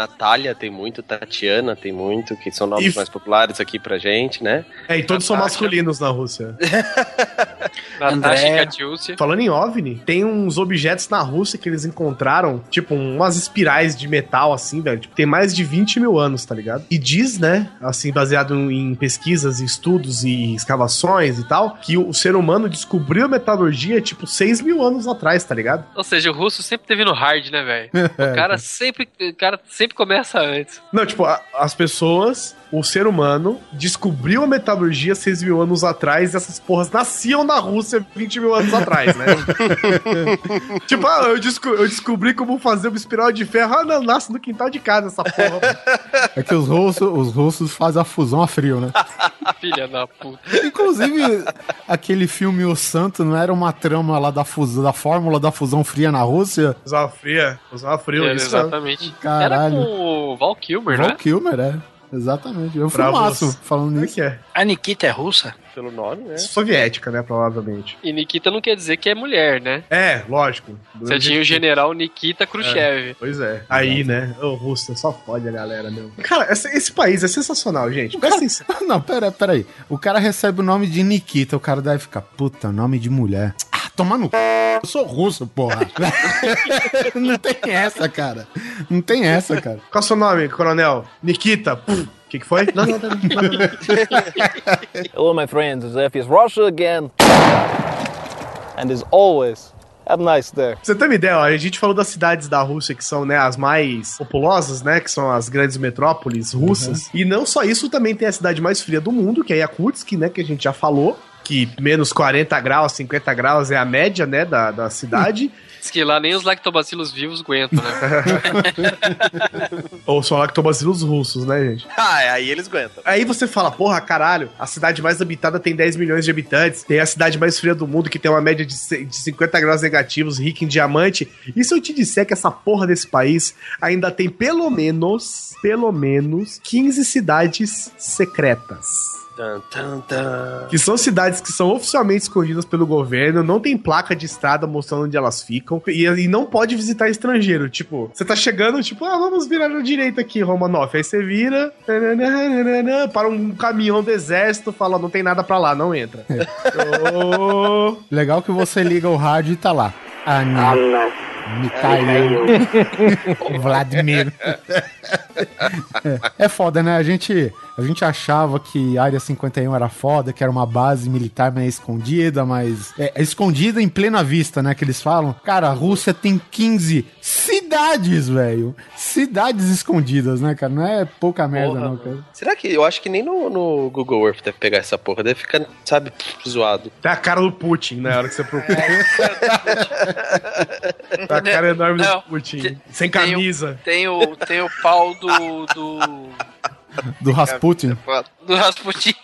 Speaker 6: Natália tem muito, Tatiana tem muito, que são nomes
Speaker 4: E-
Speaker 6: mais populares aqui pra gente, né?
Speaker 4: É, e todos são
Speaker 1: Natasha.
Speaker 4: masculinos na Rússia. *laughs* *laughs*
Speaker 1: Natasha
Speaker 7: André.
Speaker 1: Katiúcia.
Speaker 4: Falando em OVNI, tem uns objetos na Rússia que eles encontraram, tipo, umas espirais de metal, assim, velho. Tipo, tem mais de 20 mil anos, tá ligado? E diz, né, assim, baseado em pesquisas, estudos e escavações e tal, que o ser humano descobriu a metalurgia, tipo, 6 mil anos atrás, tá ligado?
Speaker 1: Ou seja, o russo sempre teve no hard, né, velho? O *laughs* cara sempre, o cara sempre começa antes.
Speaker 4: Não, tipo, a- as pessoas, o ser humano, descobriu a metalurgia 6 mil anos atrás e essas porras nasciam na Rússia 20 mil anos atrás, né? *laughs* tipo, ah, eu, desco- eu descobri como fazer uma espiral de ferro. Ah, não, nasce no quintal de casa essa porra.
Speaker 5: É que os russos, os russos fazem a fusão a frio, né? *laughs*
Speaker 1: Filha da puta.
Speaker 5: Inclusive, aquele filme O Santo não era uma trama lá da, fusão, da fórmula da fusão fria na Rússia?
Speaker 4: usava fria, usava frio.
Speaker 1: Era,
Speaker 4: isso mesmo.
Speaker 1: exatamente. Era
Speaker 5: Caralho.
Speaker 1: com o Val Kilmer,
Speaker 5: Val
Speaker 1: né?
Speaker 5: Kilmer, é. Exatamente. Eu filmaço
Speaker 4: você.
Speaker 5: falando
Speaker 4: é
Speaker 5: nisso.
Speaker 4: que é?
Speaker 7: A Nikita é russa?
Speaker 6: Pelo nome, né?
Speaker 4: Soviética, né, provavelmente.
Speaker 1: E Nikita não quer dizer que é mulher, né?
Speaker 4: É, lógico.
Speaker 1: Você tinha o general Nikita Khrushchev.
Speaker 4: Pois é. Aí, né? Ô, Rússia, só fode a galera, meu. Cara, esse, esse país é sensacional, gente. Presta atenção. *laughs*
Speaker 5: Não, pera, pera aí. O cara recebe o nome de Nikita, o cara deve ficar, puta, nome de mulher. Ah, toma no c... Eu sou russo, porra. *laughs* Não tem essa, cara. Não tem essa, cara.
Speaker 4: Qual é o seu nome, coronel? Nikita. Pum. O que, que foi? Não, não, não, não, não.
Speaker 8: Hello, my friends. Zef is Russia again. And as always, have nice day.
Speaker 4: Pra você ter uma ideia, ó, a gente falou das cidades da Rússia que são, né, as mais populosas, né, que são as grandes metrópoles russas. E não só isso, também tem a cidade mais fria do mundo, que é Yakutsk, né, que a gente já falou, que menos 40 graus, 50 graus é a média, né, da, da cidade.
Speaker 1: Diz que lá nem os lactobacilos vivos aguentam, né? *laughs*
Speaker 4: Ou são lactobacilos russos, né, gente?
Speaker 6: Ah, é, aí eles aguentam.
Speaker 4: Aí você fala, porra, caralho, a cidade mais habitada tem 10 milhões de habitantes, tem a cidade mais fria do mundo que tem uma média de 50 graus negativos, rica em diamante. E se eu te disser que essa porra desse país ainda tem pelo menos, pelo menos 15 cidades secretas?
Speaker 6: Tan, tan, tan.
Speaker 4: Que são cidades que são oficialmente escondidas pelo governo, não tem placa de estrada mostrando onde elas ficam, e, e não pode visitar estrangeiro. Tipo, você tá chegando, tipo, ah, vamos virar na direita aqui, Romanoff. Aí você vira, para um caminhão do exército, fala, não tem nada pra lá, não entra. Ô, *laughs*
Speaker 5: Legal que você liga o rádio e tá lá. Ana. Mikhail. *laughs* Vladimir. É foda, né? A gente, a gente achava que a Área 51 era foda, que era uma base militar meio escondida, mas. É, é escondida em plena vista, né? Que eles falam. Cara, a Rússia tem 15 cidades, velho. Cidades escondidas, né, cara? Não é pouca merda,
Speaker 6: Porra,
Speaker 5: não, cara.
Speaker 6: Será que eu acho que nem no, no Google Earth deve pegar essa porra? Deve ficar, sabe, zoado.
Speaker 4: Tem a cara do Putin na hora que você procura. Tá a cara enorme
Speaker 7: Não,
Speaker 4: do Putin.
Speaker 7: tem-
Speaker 4: sem
Speaker 7: tem o-
Speaker 4: camisa.
Speaker 7: Tem o, tem o pau do. do.
Speaker 5: Do Rasputin.
Speaker 7: do Rasputin.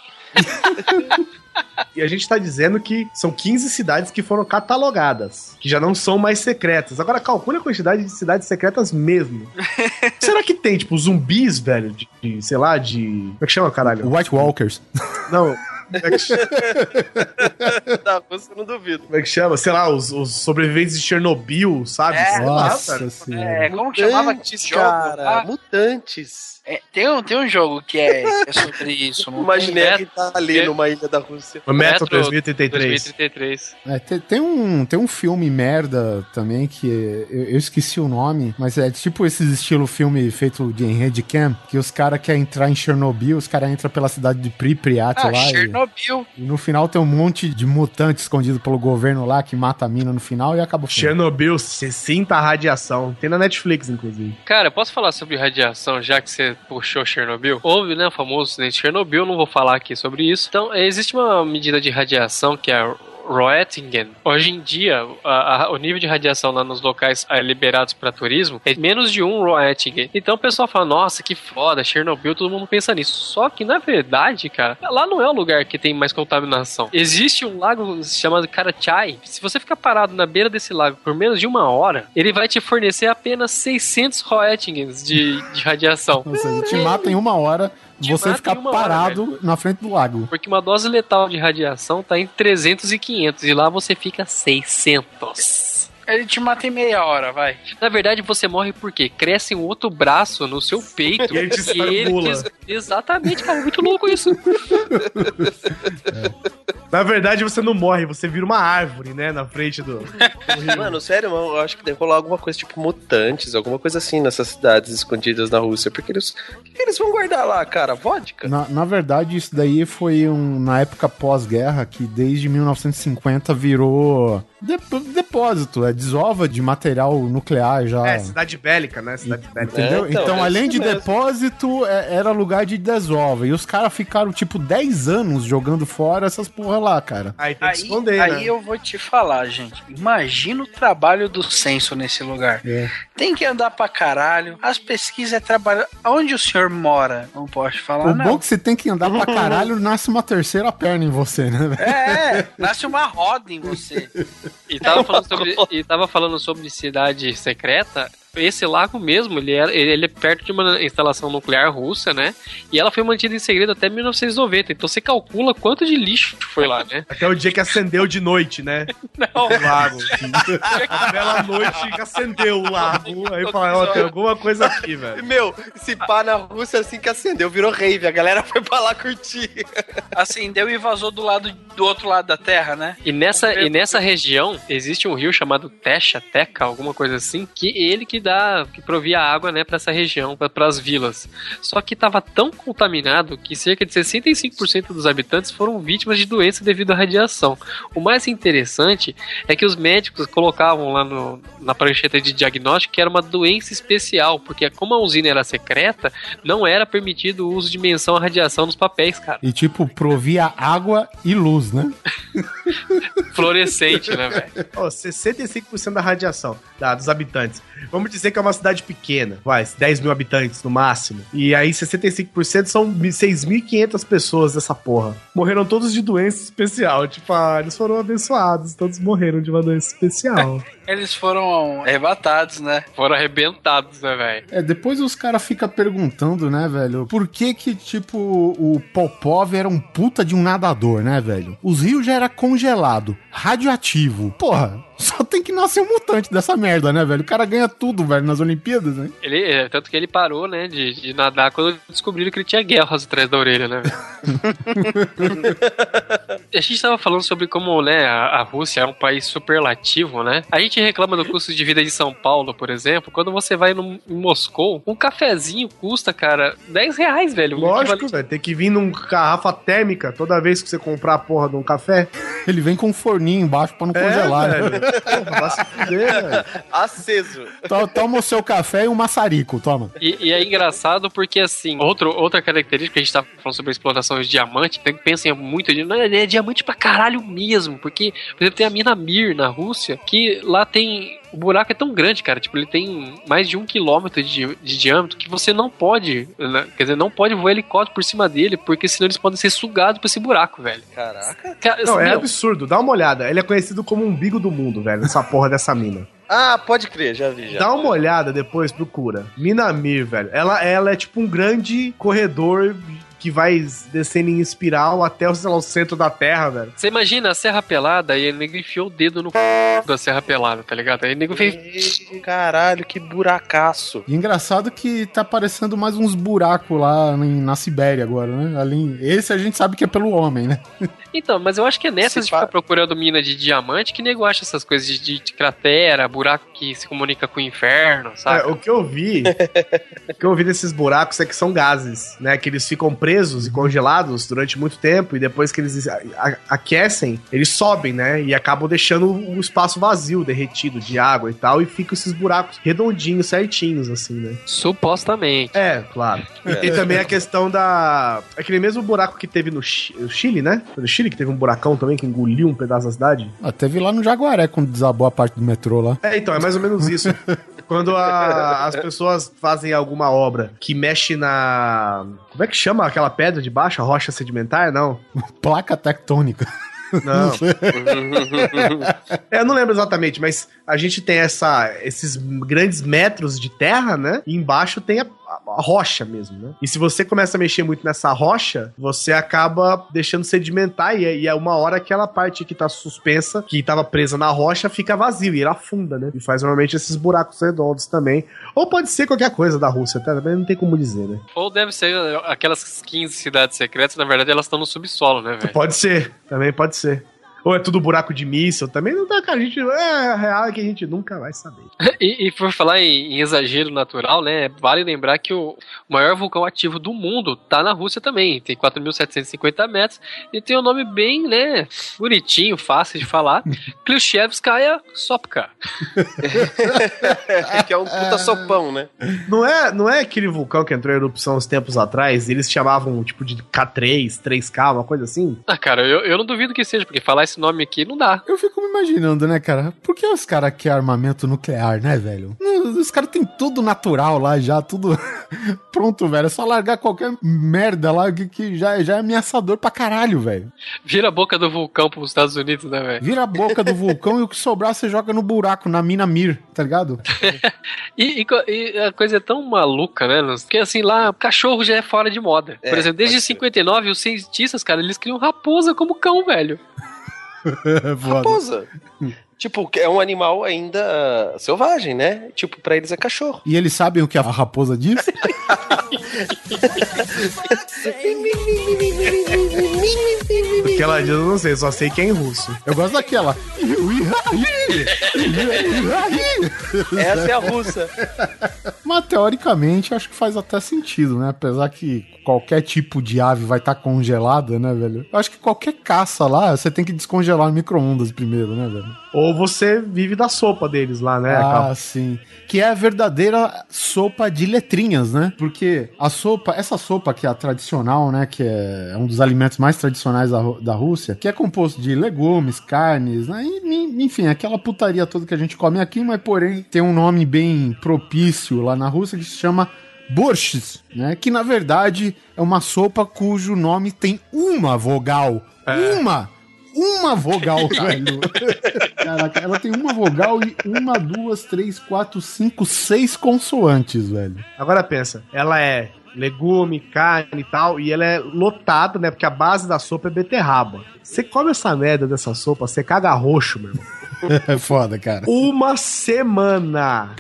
Speaker 4: E a gente tá dizendo que são 15 cidades que foram catalogadas, que já não são mais secretas. Agora calcule a quantidade de cidades secretas mesmo. *laughs* Será que tem, tipo, zumbis, velho? De, de, sei lá, de. Como é que chama, caralho?
Speaker 5: White Walkers.
Speaker 4: Não. como é que?
Speaker 6: Da Rússia, eu não duvido.
Speaker 4: Como é que chama? Sei lá, os, os sobreviventes de Chernobyl, sabe?
Speaker 7: É,
Speaker 5: Nossa.
Speaker 7: É, como que chamava
Speaker 6: Mutantes,
Speaker 7: jogo?
Speaker 6: cara.
Speaker 7: Ah,
Speaker 6: Mutantes.
Speaker 7: É, tem, um, tem um jogo que é, é sobre isso.
Speaker 6: Imaginei
Speaker 1: Metro-
Speaker 6: que tá ali numa ilha da Rússia.
Speaker 4: O Metro
Speaker 1: Metro
Speaker 4: 2033.
Speaker 1: 2033.
Speaker 5: É, tem, tem um, tem um filme merda também que é- eu, eu esqueci o nome, mas é tipo esses estilo filme feito de em Handcam, que os caras querem entrar em Chernobyl, os caras entram pela cidade de Pripyat
Speaker 7: Ah,
Speaker 5: lá e,
Speaker 7: Chernobyl.
Speaker 5: e no final tem um monte de mutante escondido pelo governo lá que mata a mina no final e acaba.
Speaker 4: Chernobyl, você sinta a radiação. Tem na Netflix, inclusive.
Speaker 1: Cara, posso falar sobre radiação, já que você puxou Chernobyl? Houve, né, o famoso acidente de Chernobyl, não vou falar aqui sobre isso. Então, existe uma medida de radiação que é a Roentgen. Hoje em dia, a- a- o nível de radiação lá nos locais eh, liberados para turismo é menos de um Roentgen. Então o pessoal fala, nossa, que foda, Chernobyl, todo mundo pensa nisso. Só que, na verdade, cara, lá não é o lugar que tem mais contaminação. Existe um lago chamado Karachai. Se você ficar parado na beira desse lago por menos de uma hora, ele vai te fornecer apenas 600 Roentgens de, de radiação.
Speaker 5: Ou seja, te mata em uma hora, você ficar
Speaker 1: uma hora,
Speaker 5: parado na frente do lago.
Speaker 1: Porque uma dose letal de radiação tá em 300 e 500 e lá você fica 600.
Speaker 7: Ele te mata em meia hora, vai.
Speaker 1: Na verdade, você morre porque cresce um outro braço no seu peito. *laughs*
Speaker 4: E ele te estrangula.
Speaker 1: Exatamente, cara. Muito louco isso. *laughs*
Speaker 4: Na verdade, você não morre, você vira uma árvore, né? Na frente do.
Speaker 6: Mano, sério, mano, eu acho que deve rolar alguma coisa tipo mutantes, alguma coisa assim nessas cidades escondidas na Rússia. Porque eles. O que eles vão guardar lá, cara? Vodka?
Speaker 5: Na, na verdade, isso daí foi um, na época pós-guerra, que desde 1950 virou depósito, é desova de material nuclear já.
Speaker 4: É, cidade bélica, né? Cidade bélica.
Speaker 5: Entendeu?
Speaker 6: É,
Speaker 5: então,
Speaker 6: então, é
Speaker 5: além de
Speaker 6: mesmo.
Speaker 5: depósito, é- era lugar de desova. E os caras ficaram, tipo, 10 anos jogando fora essas porra lá, cara.
Speaker 4: Aí tem que
Speaker 7: Aí,
Speaker 4: esconder,
Speaker 7: aí
Speaker 4: né?
Speaker 7: eu vou te falar, gente. Imagina o trabalho do censo nesse lugar.
Speaker 5: É.
Speaker 7: Tem que andar pra caralho. As pesquisas é trabalho. Onde o senhor mora? Não posso falar,
Speaker 5: o bom é
Speaker 7: não.
Speaker 5: que você tem que andar pra caralho, nasce uma terceira perna em você, né, velho?
Speaker 7: É, nasce uma roda em você. *laughs*
Speaker 1: E tava falando sobre, e tava falando sobre cidade secreta. Esse lago mesmo, ele é, ele é perto de uma instalação nuclear russa, né? E ela foi mantida em segredo até 1990. Então você calcula quanto de lixo foi lá, né?
Speaker 4: Até o dia que acendeu de noite, né? *laughs*
Speaker 1: Não,
Speaker 4: O lago. *laughs* A bela noite que acendeu o lago. Aí fala, ó, tem alguma coisa aqui, velho.
Speaker 6: Meu, se pá na Rússia assim que acendeu, virou rave. A galera foi pra lá curtir.
Speaker 7: Acendeu e vazou do lado do outro lado da terra, né?
Speaker 1: E nessa, e nessa região existe um rio chamado Techa, Teca, alguma coisa assim, que ele que dá, que provia água, né, para essa região, para as vilas. Só que estava tão contaminado que cerca de 65% dos habitantes foram vítimas de doença devido à radiação. O mais interessante é que os médicos colocavam lá no, na prancheta de diagnóstico que era uma doença especial, porque como a usina era secreta, não era permitido o uso de menção à radiação nos papéis, cara.
Speaker 5: E, tipo, provia água e luz, né?
Speaker 1: Fluorescente, né, velho?
Speaker 4: Ó, 65% da radiação da, dos habitantes. Vamos dizer que é uma cidade pequena, vai, 10 mil habitantes no máximo. E aí 65% são 6.500 pessoas dessa porra. Morreram todos de doença especial. Tipo, ah, eles foram abençoados, todos morreram de uma doença especial. *laughs*
Speaker 7: Eles foram arrebatados, né?
Speaker 1: Foram arrebentados, né, velho?
Speaker 5: É, depois os caras ficam perguntando, né, velho, por que que, tipo, o Popov era um puta de um nadador, né, velho? Os rios já era congelado, radioativo. Porra, *laughs* só tem que nascer um mutante dessa merda, né, velho? O cara ganha tudo, velho, nas Olimpíadas, né?
Speaker 1: Ele, é, tanto que ele parou, né, de, de nadar quando descobriram que ele tinha guerras atrás da orelha, né? velho? *laughs* a gente tava falando sobre como, né, a, a Rússia é um país superlativo, né? A gente reclama do custo de vida de São Paulo, por exemplo. Quando você vai no, em Moscou, um cafezinho custa, cara, 10 reais, velho.
Speaker 4: Lógico,
Speaker 1: equivalente-
Speaker 4: velho. Tem que vir num garrafa térmica toda vez que você comprar a porra de um café.
Speaker 5: Ele vem com um forninho embaixo pra não congelar, né?
Speaker 4: velho. Porra, vai se fuder, velho.
Speaker 6: Aceso.
Speaker 5: To- Toma o seu café e um maçarico, toma.
Speaker 1: E, e é engraçado porque, assim, outro, outra característica que a gente tá falando sobre a exploração de diamante, tem que pensar muito. Não, é diamante pra caralho mesmo. Porque, por exemplo, tem a mina Mir na Rússia, que lá tem. O buraco é tão grande, cara. Tipo, ele tem mais de um quilômetro de, de diâmetro que você não pode. né, Quer dizer, não pode voar helicóptero por cima dele, porque senão eles podem ser sugados por esse buraco, velho.
Speaker 6: Caraca.
Speaker 1: Cara,
Speaker 4: Não, é
Speaker 1: meu,
Speaker 4: absurdo. Dá uma olhada. Ele é conhecido como o umbigo do mundo, velho. Essa porra dessa mina.
Speaker 6: Ah, pode crer, já vi. Já.
Speaker 4: Dá uma olhada depois, procura. Minamir, velho. Ela, ela é tipo um grande corredor que vai descendo em espiral até sei lá, o centro da Terra, velho.
Speaker 1: Você imagina a Serra Pelada e o nego enfiou o dedo no c... da Serra Pelada, tá ligado? Aí o nego fez.
Speaker 6: Caralho, que buracaço.
Speaker 5: E engraçado que tá aparecendo mais uns buracos lá na Sibéria agora, né? Ali, esse a gente sabe que é pelo homem, né? *laughs*
Speaker 1: Então, mas eu acho que é nessas
Speaker 6: Se
Speaker 1: de ficar procurando mina de diamante que nego acha essas coisas de, de- de cratera, buraco que se comunica com o inferno,
Speaker 4: É,
Speaker 1: sabe?
Speaker 4: o que eu vi, o que eu vi desses buracos é que são gases, né? Que eles ficam presos e congelados durante muito tempo e depois que eles aquecem, eles sobem, né? E acabam deixando o espaço vazio, derretido de água e tal, e ficam esses buracos redondinhos, certinhos, assim, né?
Speaker 1: Supostamente.
Speaker 4: É, claro. E tem também a questão da. Aquele mesmo buraco que teve no Chi- no Chile, né? Foi no Chile que teve um buracão também que engoliu um pedaço da cidade.
Speaker 5: Ah, teve lá no Jaguaré quando desabou a parte do metrô lá.
Speaker 4: É, então, é mais ou menos isso. *laughs* Quando a- as pessoas fazem alguma obra que mexe na. Como é que chama aquela pedra de baixo? A rocha sedimentar? Não. *laughs*
Speaker 5: Placa tectônica.
Speaker 4: Não. *laughs* É, eu não lembro exatamente, mas a gente tem essa, esses grandes metros de terra, né? E embaixo tem a, a rocha mesmo, né? E se você começa a mexer muito nessa rocha, você acaba deixando sedimentar e, é- e é uma hora aquela parte que tá suspensa, que tava presa na rocha, fica vazio e ela afunda, né? E faz normalmente esses buracos redondos também. Ou pode ser qualquer coisa da Rússia, tá? Também não tem como dizer, né?
Speaker 1: Ou deve ser aquelas 15 cidades secretas, na verdade elas estão no subsolo, né, velho?
Speaker 4: Pode ser, também pode ser. Ou é tudo buraco de míssil, também não dá, cara. A gente, é, a real é que a gente nunca vai saber. *laughs*
Speaker 1: E, e por falar em, em exagero natural, né? Vale lembrar que o maior vulcão ativo do mundo tá na Rússia também. Tem 4.750 metros e tem um nome bem, né? Bonitinho, fácil de falar. *laughs* Klishchevskaya Sopka. *laughs*
Speaker 6: que é um puta sopão, né?
Speaker 4: Não é, não é aquele vulcão que entrou em erupção uns tempos atrás? Eles chamavam tipo de K3, 3K, uma coisa assim?
Speaker 1: Ah, cara, eu, eu não duvido que seja, porque falar esse nome aqui não dá.
Speaker 5: Eu fico me imaginando, né, cara? Por que os caras querem armamento nuclear, né, velho? Os caras têm tudo natural lá já, tudo *laughs* pronto, velho. É só largar qualquer merda lá que, que já, já é ameaçador pra caralho, velho.
Speaker 1: Vira a boca do vulcão pros Estados Unidos, né, velho?
Speaker 5: Vira a boca do vulcão e o que sobrar você joga no buraco, na mina Mir, tá ligado? *laughs*
Speaker 1: E, e e a coisa é tão maluca, né? Porque assim, lá, cachorro já é fora de moda. Por
Speaker 6: É,
Speaker 1: exemplo, desde
Speaker 6: pode ser.
Speaker 1: 59, os cientistas, cara, eles criam raposa como cão, velho. *laughs*
Speaker 5: Foda.
Speaker 6: Raposa. tipo, é um animal ainda ah, selvagem, né? Tipo, pra eles é cachorro.
Speaker 5: E eles sabem o que a raposa diz? *laughs* *laughs*
Speaker 4: Porque ela diz, eu não sei, só sei que é em russo.
Speaker 5: Eu gosto daquela.
Speaker 6: Essa é a russa.
Speaker 5: Mas teoricamente acho que faz até sentido, né? Apesar que qualquer tipo de ave vai estar congelada, né, velho? Eu acho que qualquer caça lá, você tem que descongelar no micro-ondas primeiro, né, velho?
Speaker 4: Ou você vive da sopa deles lá, né?
Speaker 5: ah,
Speaker 4: Aquela-
Speaker 5: sim. Que é a verdadeira sopa de letrinhas, né? Porque a sopa, essa sopa que é a tradicional, né? Que é um dos alimentos mais tradicionais da, da Rússia, que é composto de legumes, carnes, né? Enfim, aquela putaria toda que a gente come aqui, mas porém tem um nome bem propício lá na Rússia que se chama Borscht, né? Que na verdade é uma sopa cujo nome tem uma vogal. Uma! Uma vogal, *laughs* velho. Caraca, ela tem uma vogal e uma, duas, três, quatro, cinco, seis consoantes, velho.
Speaker 4: Agora pensa, ela é legume, carne e tal, e ela é lotada, né? Porque a base da sopa é beterraba. Você come essa merda dessa sopa, você caga roxo, meu irmão. *laughs*
Speaker 5: É foda, cara.
Speaker 4: Uma semana.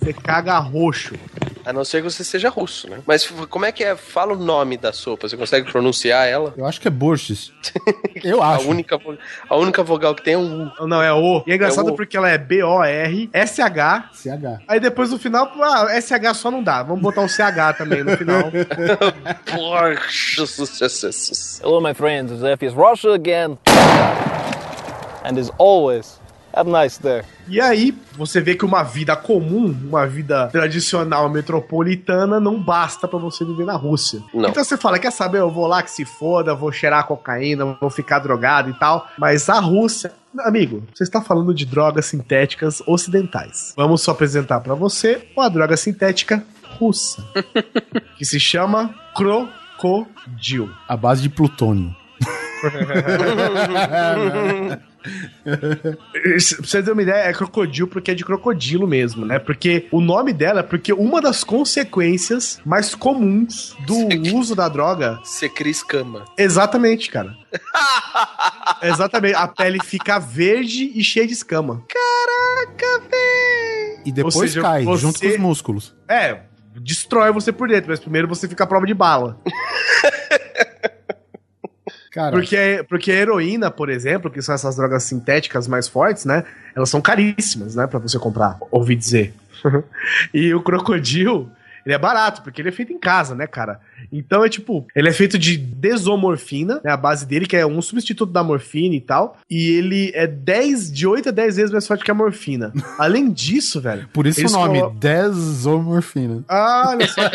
Speaker 4: Você caga roxo.
Speaker 6: A não ser que você seja russo, né? Mas como é que é? Fala o nome da sopa. Você consegue pronunciar ela?
Speaker 5: Eu acho que é Borscht. *laughs* Eu
Speaker 6: A
Speaker 5: acho.
Speaker 6: única, vo- a única vogal que tem é um U.
Speaker 4: Não, é O. E é engraçado
Speaker 6: É o.
Speaker 4: porque ela é B-O-R-S-H.
Speaker 5: CH.
Speaker 4: Aí depois no final, ah, SH só não dá. Vamos botar um CH também no final. *laughs*
Speaker 8: Hello, my friends. Zef is Russia again. And as always, a nice day.
Speaker 4: E aí, você vê que uma vida comum, uma vida tradicional metropolitana, não basta pra você viver na Rússia.
Speaker 6: Não.
Speaker 4: Então você fala, quer saber, eu vou lá que se foda, vou cheirar cocaína, vou ficar drogado e tal. Mas a Rússia, amigo, você está falando de drogas sintéticas ocidentais. Vamos só apresentar pra você uma droga sintética russa, *laughs* que se chama crocodil.
Speaker 5: A base de plutônio.
Speaker 4: Pra você ter uma ideia, é crocodilo porque é de crocodilo mesmo, né? Porque o nome dela é porque uma das consequências mais comuns do uso da droga.
Speaker 6: Você cria escama.
Speaker 4: Exatamente, cara. Exatamente. A pele fica verde e cheia de escama.
Speaker 6: Caraca, velho.
Speaker 5: E depois
Speaker 4: seja,
Speaker 5: cai,
Speaker 4: você-
Speaker 5: junto com os músculos.
Speaker 4: É, destrói você por dentro, mas primeiro você fica à prova de bala. *laughs*
Speaker 5: Cara,
Speaker 4: Porque, porque a heroína, por exemplo, que são essas drogas sintéticas mais fortes, né? Elas são caríssimas, né? Pra você comprar, ouvi dizer. *laughs* e o crocodilo, ele é barato, porque ele é feito em casa, né, cara? Então é tipo, ele é feito de desomorfina, né? A base dele, que é um substituto da morfina e tal. E ele é 10, de 8 a 10 vezes mais forte que a morfina. *laughs* Além disso, velho.
Speaker 5: por isso o nome,
Speaker 4: colo-
Speaker 5: desomorfina.
Speaker 4: Ah, olha só. *laughs*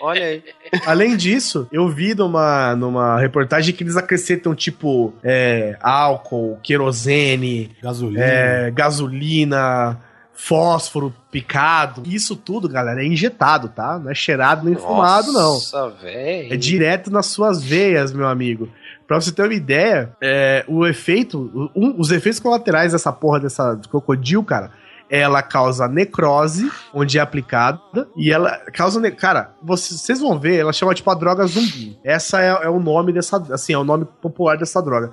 Speaker 6: Olha aí.
Speaker 4: Além disso, eu vi numa, numa reportagem que eles acrescentam, tipo, é, álcool, querosene,
Speaker 5: Gasolina.
Speaker 4: é, gasolina, fósforo picado. Isso tudo, galera, é injetado, tá? Não é cheirado nem fumado, não.
Speaker 6: Nossa, velho.
Speaker 4: É direto nas suas veias, meu amigo. Pra você ter uma ideia, é, o efeito, um- os efeitos colaterais dessa porra dessa do crocodilo, cara, ela causa necrose, onde é aplicada, e ela causa. ne- Cara, vocês, vocês vão ver, ela chama tipo a droga zumbi. Essa é, é o nome dessa. Assim, é o nome popular dessa droga.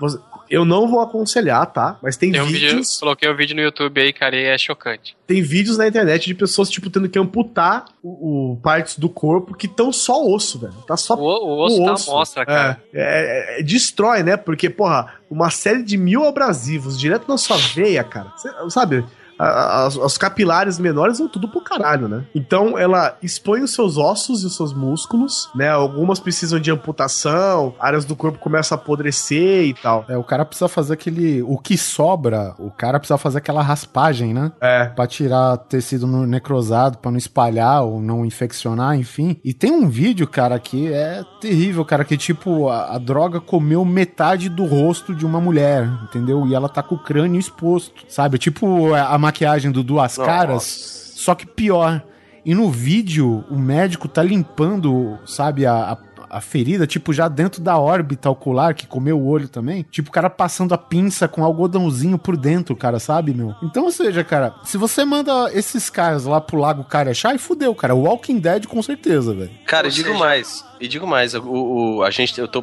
Speaker 4: Você- eu não vou aconselhar, tá? Mas tem,
Speaker 1: Tem um vídeo,
Speaker 4: vídeos.
Speaker 1: coloquei um vídeo no YouTube aí, cara, e é chocante.
Speaker 4: Tem vídeos na internet de pessoas, tipo, tendo que amputar o, o partes do corpo que estão só osso, velho. Tá só
Speaker 1: O, o osso tá à mostra, cara.
Speaker 4: É, é, é, destrói, né? Porque, porra, uma série de mil abrasivos direto na sua veia, cara. Cê- sabe? As, os capilares menores vão tudo pro caralho, né? Então ela expõe os seus ossos e os seus músculos, né? Algumas precisam de amputação, áreas do corpo começam a apodrecer e tal.
Speaker 5: É, o cara precisa fazer aquele. O que sobra, o cara precisa fazer aquela raspagem, né?
Speaker 4: É.
Speaker 5: Pra tirar tecido necrosado, pra não espalhar ou não infeccionar, enfim. E tem um vídeo, cara, que é terrível, cara, que tipo, a, a droga comeu metade do rosto de uma mulher, entendeu? E ela tá com o crânio exposto, sabe? Tipo a, a maquiagem do Duas Caras, só que pior. E no vídeo, o médico tá limpando, sabe, a, a- a ferida, tipo, já dentro da órbita ocular, que comeu o olho também. Tipo, o cara passando a pinça com algodãozinho por dentro, cara, sabe, meu? Então, ou seja, cara, se você manda esses caras lá pro Lago Carechá, fudeu, cara. O Walking Dead, com certeza, velho.
Speaker 6: Cara,
Speaker 7: Ou
Speaker 6: e digo
Speaker 7: seja-
Speaker 6: mais. E digo mais, o, o- a gente, eu tô,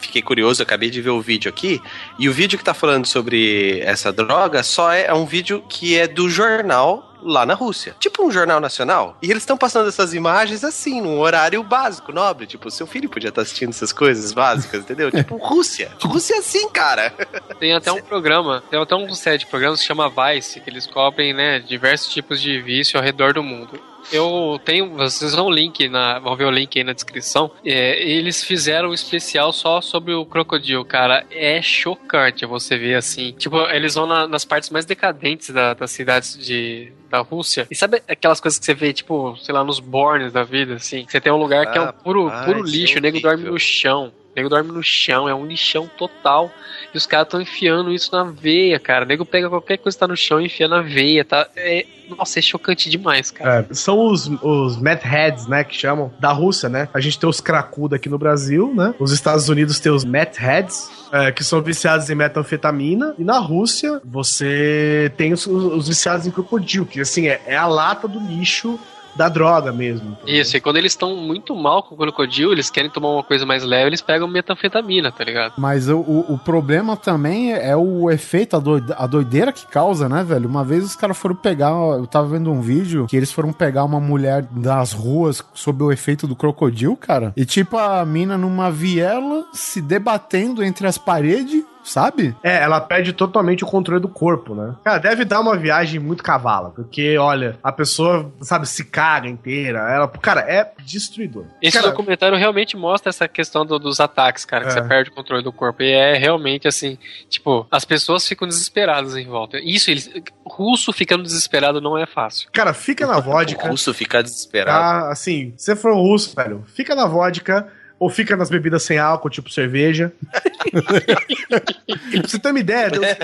Speaker 6: fiquei curioso, eu acabei de ver o vídeo aqui, e o vídeo que tá falando sobre essa droga só é, é um vídeo que é do jornal lá na Rússia. Tipo um jornal nacional. E eles estão passando essas imagens assim, num horário básico, nobre. Tipo, seu filho podia estar assistindo essas coisas básicas, entendeu? *laughs* Tipo, Rússia. Rússia é assim, cara. *laughs*
Speaker 1: Tem até um programa, tem até um set de programas que chama Vice, que eles cobrem, né, diversos tipos de vício ao redor do mundo. Eu tenho, vocês vão link na, vão ver o link aí na descrição. É, eles fizeram um especial só sobre o crocodilo, cara. É chocante você ver assim. Tipo, eles vão na- nas partes mais decadentes da- das cidades de da Rússia. E sabe aquelas coisas que você vê, tipo, sei lá, nos bornes da vida, assim? Você tem um lugar que é um puro,
Speaker 6: Rapaz,
Speaker 1: puro lixo,
Speaker 6: é
Speaker 1: o nego dorme no chão. Nego dorme no chão, é um lixão total. E os caras estão enfiando isso na veia, cara. O nego pega qualquer coisa que tá no chão e enfia na veia, tá? É, nossa, é chocante demais, cara.
Speaker 4: É, são os, os meth heads, né, que chamam, da Rússia, né? A gente tem os cracudos aqui no Brasil, né? Os Estados Unidos tem os meth heads, é, que são viciados em metanfetamina. E na Rússia, você tem os, os viciados em crocodilo, que assim, é, é a lata do lixo da droga mesmo.
Speaker 1: Isso, e quando eles estão muito mal com o crocodilo, eles querem tomar uma coisa mais leve, eles pegam metanfetamina, tá ligado?
Speaker 5: Mas o, o, o problema também é o efeito, a, doide- a doideira que causa, né, velho? Uma vez os caras foram pegar. Eu tava vendo um vídeo que eles foram pegar uma mulher das ruas sob o efeito do crocodilo, cara. E tipo a mina numa viela se debatendo entre as paredes, sabe?
Speaker 4: É, ela perde totalmente o controle do corpo, né? Cara, deve dar uma viagem muito cavala, porque, olha, a pessoa, sabe, se caga inteira. Ela, cara, é destruidor.
Speaker 1: Esse
Speaker 4: cara,
Speaker 1: documentário realmente mostra essa questão do- dos ataques, cara, que
Speaker 4: É.
Speaker 1: você perde o controle do corpo. E é realmente assim, tipo, as pessoas ficam desesperadas em volta. Isso, eles. Russo ficando desesperado não é fácil.
Speaker 4: cara, fica na *laughs*
Speaker 6: O
Speaker 4: vodka.
Speaker 6: russo fica desesperado.
Speaker 4: Tá, assim, se você for um russo, velho, fica na vodka ou fica nas bebidas sem álcool, tipo cerveja. *laughs* pra você ter uma ideia, eu- é,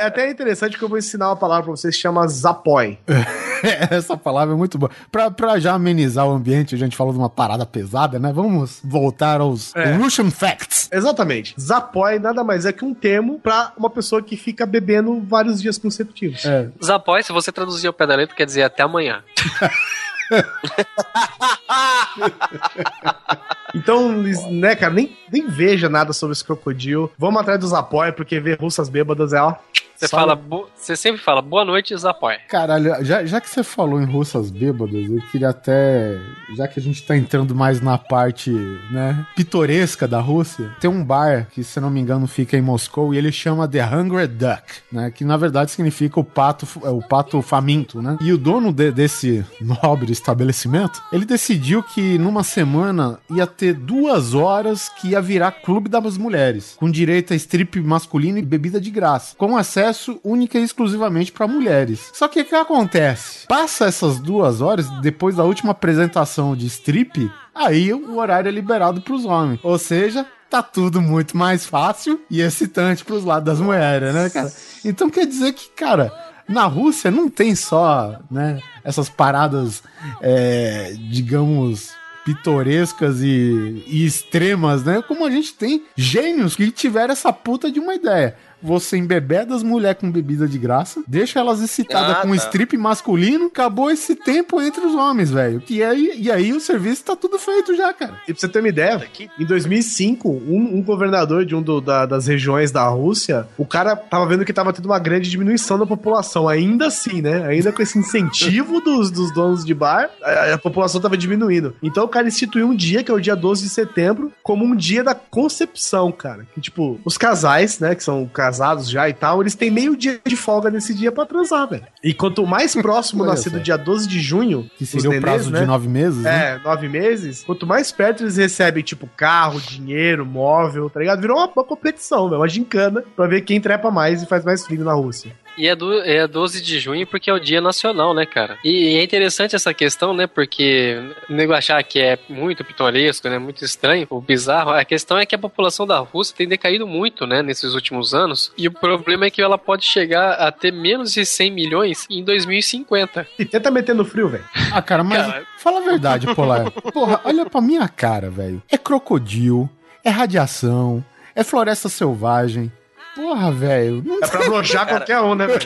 Speaker 4: é até interessante que eu vou ensinar uma palavra pra vocês que chama Zapoi. *laughs*
Speaker 5: Essa palavra é muito boa. Pra, pra já amenizar o ambiente, a gente falou de uma parada pesada, né? Vamos voltar aos
Speaker 4: É.
Speaker 5: Russian Facts.
Speaker 4: Exatamente. Zapói nada mais é que um termo pra uma pessoa que fica bebendo vários dias consecutivos.
Speaker 5: É.
Speaker 1: Zapói, se você traduzir ao pé da letra, quer dizer até amanhã. *laughs* *laughs*
Speaker 4: Então, né, cara, nem, nem veja nada sobre esse crocodilo. Vamos atrás dos Zapói, porque ver russas bêbadas é, ó.
Speaker 1: Você fala, você sempre fala boa noite, Zapói.
Speaker 5: Caralho, já, já que você falou em russas bêbadas, eu queria até. Já que a gente tá entrando mais na parte, né, pitoresca da Rússia, tem um bar que, se não me engano, fica em Moscou e ele chama The Hungry Duck, né? Que na verdade significa o pato, é, o pato faminto, né? E o dono de- desse nobre estabelecimento, ele decidiu que numa semana ia ter duas horas que ia virar clube das mulheres, com direito a strip masculino e bebida de graça, com acesso única e exclusivamente para mulheres. Só que o que acontece? Passa essas duas horas depois da última apresentação de strip, aí o horário é liberado para os homens. Ou seja, tá tudo muito mais fácil e excitante pros lados das mulheres, né, cara? Então quer dizer que, cara, na Rússia não tem só, né, essas paradas, é, digamos, pitorescas e, e extremas, né? Como a gente tem gênios que tiveram essa puta de uma ideia. Você embebeda as mulheres com bebida de graça, deixa elas excitadas
Speaker 6: Ah,
Speaker 5: com um
Speaker 6: tá.
Speaker 5: strip masculino, acabou esse tempo entre os homens, velho. E aí, e aí o serviço tá tudo feito já, cara.
Speaker 4: E pra você ter uma ideia, em 2005, um, um governador de um do- da- das regiões da Rússia, o cara tava vendo que tava tendo uma grande diminuição da população. Ainda assim, né? Ainda com esse incentivo *laughs* dos, dos donos de bar, a, a população tava diminuindo. Então o cara instituiu um dia, que é o dia 12 de setembro, como um dia da concepção, cara. Que, tipo, os casais, né, que são casados já e tal, eles têm meio dia de folga nesse dia pra transar, velho. E quanto mais próximo *laughs* nascer do dia 12 de junho,
Speaker 5: Que
Speaker 4: os
Speaker 5: seria o
Speaker 4: nenês,
Speaker 5: prazo
Speaker 4: né?
Speaker 5: de nove meses, né?
Speaker 4: É, nove meses. Quanto mais perto eles recebem, tipo, carro, dinheiro, móvel, tá ligado? Virou uma, uma competição, velho. Uma gincana pra ver quem trepa mais e faz mais frio na Rússia.
Speaker 1: E é, do, é 12 de junho porque é o dia nacional, né, cara? E, é interessante essa questão, né? Porque o nego achar que é muito pitoresco, né? Muito estranho, ou bizarro. A questão é que a população da Rússia tem decaído muito, né? Nesses últimos anos. E o problema é que ela pode chegar a ter menos de 100 milhões em 2050.
Speaker 4: E tenta meter no frio, velho.
Speaker 5: Ah, cara, mas
Speaker 1: Cara.
Speaker 5: fala a verdade, *laughs* Polar. Porra, olha pra minha cara, velho. É crocodilo, é radiação, é floresta selvagem. Porra, velho.
Speaker 4: É pra broxar qualquer um, né, velho?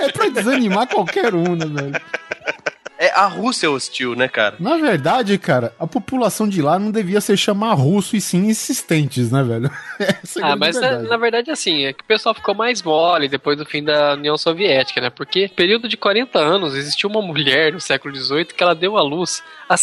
Speaker 5: é pra desanimar qualquer um, né, velho?
Speaker 6: É a Rússia hostil, né, cara?
Speaker 5: Na verdade, cara, a população de lá não devia se chamar russo e sim insistentes, né, velho? *laughs* Essa é a
Speaker 1: Ah, mas é,
Speaker 5: verdade.
Speaker 1: na verdade, assim, é que o pessoal ficou mais mole depois do fim da União Soviética, né? Porque, período de 40 anos, existiu uma mulher no século XVIII que ela deu à luz a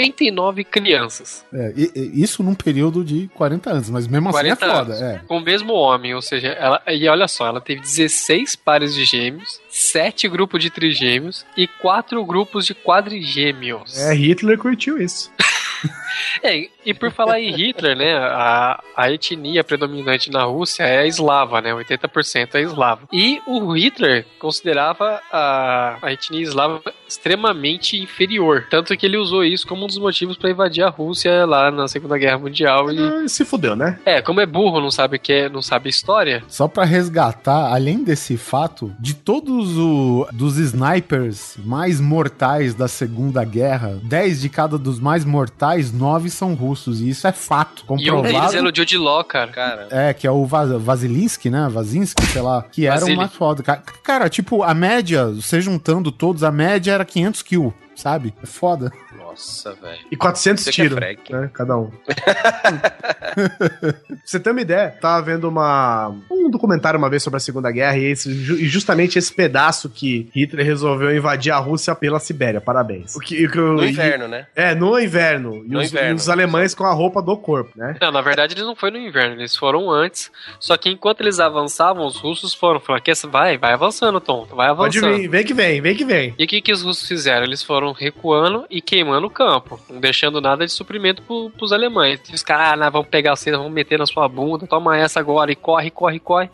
Speaker 1: 59 crianças.
Speaker 5: É, e- e- isso num período de 40 anos, mas mesmo assim é
Speaker 1: 40
Speaker 5: foda.
Speaker 1: anos.
Speaker 5: É.
Speaker 1: Com o mesmo homem, ou seja, ela. E olha só, ela teve 16 pares de gêmeos, 7 grupos de trigêmeos e 4 grupos de quadrigêmeos.
Speaker 4: É, Hitler curtiu isso. *laughs*
Speaker 1: É, e por falar em Hitler, né, a, a etnia predominante na Rússia é a eslava, né, 80% é eslava. E o Hitler considerava a, a etnia eslava extremamente inferior, tanto que ele usou isso como um dos motivos para invadir a Rússia lá na Segunda Guerra Mundial e
Speaker 4: Ah, se fudeu, né?
Speaker 1: é, como é burro, não sabe o que é, não sabe história.
Speaker 5: Só pra resgatar, além desse fato, de todos os dos snipers mais mortais da Segunda Guerra, 10 de cada dos mais mortais, 9 são russos. E isso é fato,
Speaker 1: E um deles
Speaker 5: comprovado.
Speaker 1: era o Jude Law, cara.
Speaker 6: Cara,
Speaker 5: É, que é o Vasilinski, né? Vazinski, sei lá. Que era o
Speaker 1: Vasily.
Speaker 5: mais foda. Ca- Cara, tipo, a média, você juntando todos, a média era 500 kills, sabe? É foda.
Speaker 6: Nossa, velho.
Speaker 4: E 400
Speaker 6: Você que é
Speaker 4: tiros,
Speaker 6: freak.
Speaker 4: né? Cada um. pra *laughs* você ter uma ideia, tava vendo uma, um documentário uma vez sobre a Segunda Guerra e, esse, e justamente esse pedaço que Hitler resolveu invadir a Rússia pela Sibéria. Parabéns. O que, o que eu-
Speaker 6: No
Speaker 4: e-
Speaker 6: inverno, né?
Speaker 4: É, no inverno. E
Speaker 6: No
Speaker 4: os,
Speaker 6: inverno.
Speaker 4: os alemães com a roupa do corpo, né?
Speaker 1: Não, na verdade eles não foram no inverno, eles foram antes. Só que enquanto eles avançavam, os russos foram. Falaram, "Que- vai, vai avançando, tonto, vai
Speaker 4: Pode
Speaker 1: avançando.
Speaker 4: vir, vem que vem, vem que vem.
Speaker 1: E o que, que os russos fizeram? Eles foram recuando e queimando o campo, não deixando nada de suprimento pro, pros alemães. E os caras, ah, nós vamos pegar vocês, vamos meter na sua bunda, toma essa agora, e corre, corre, corre.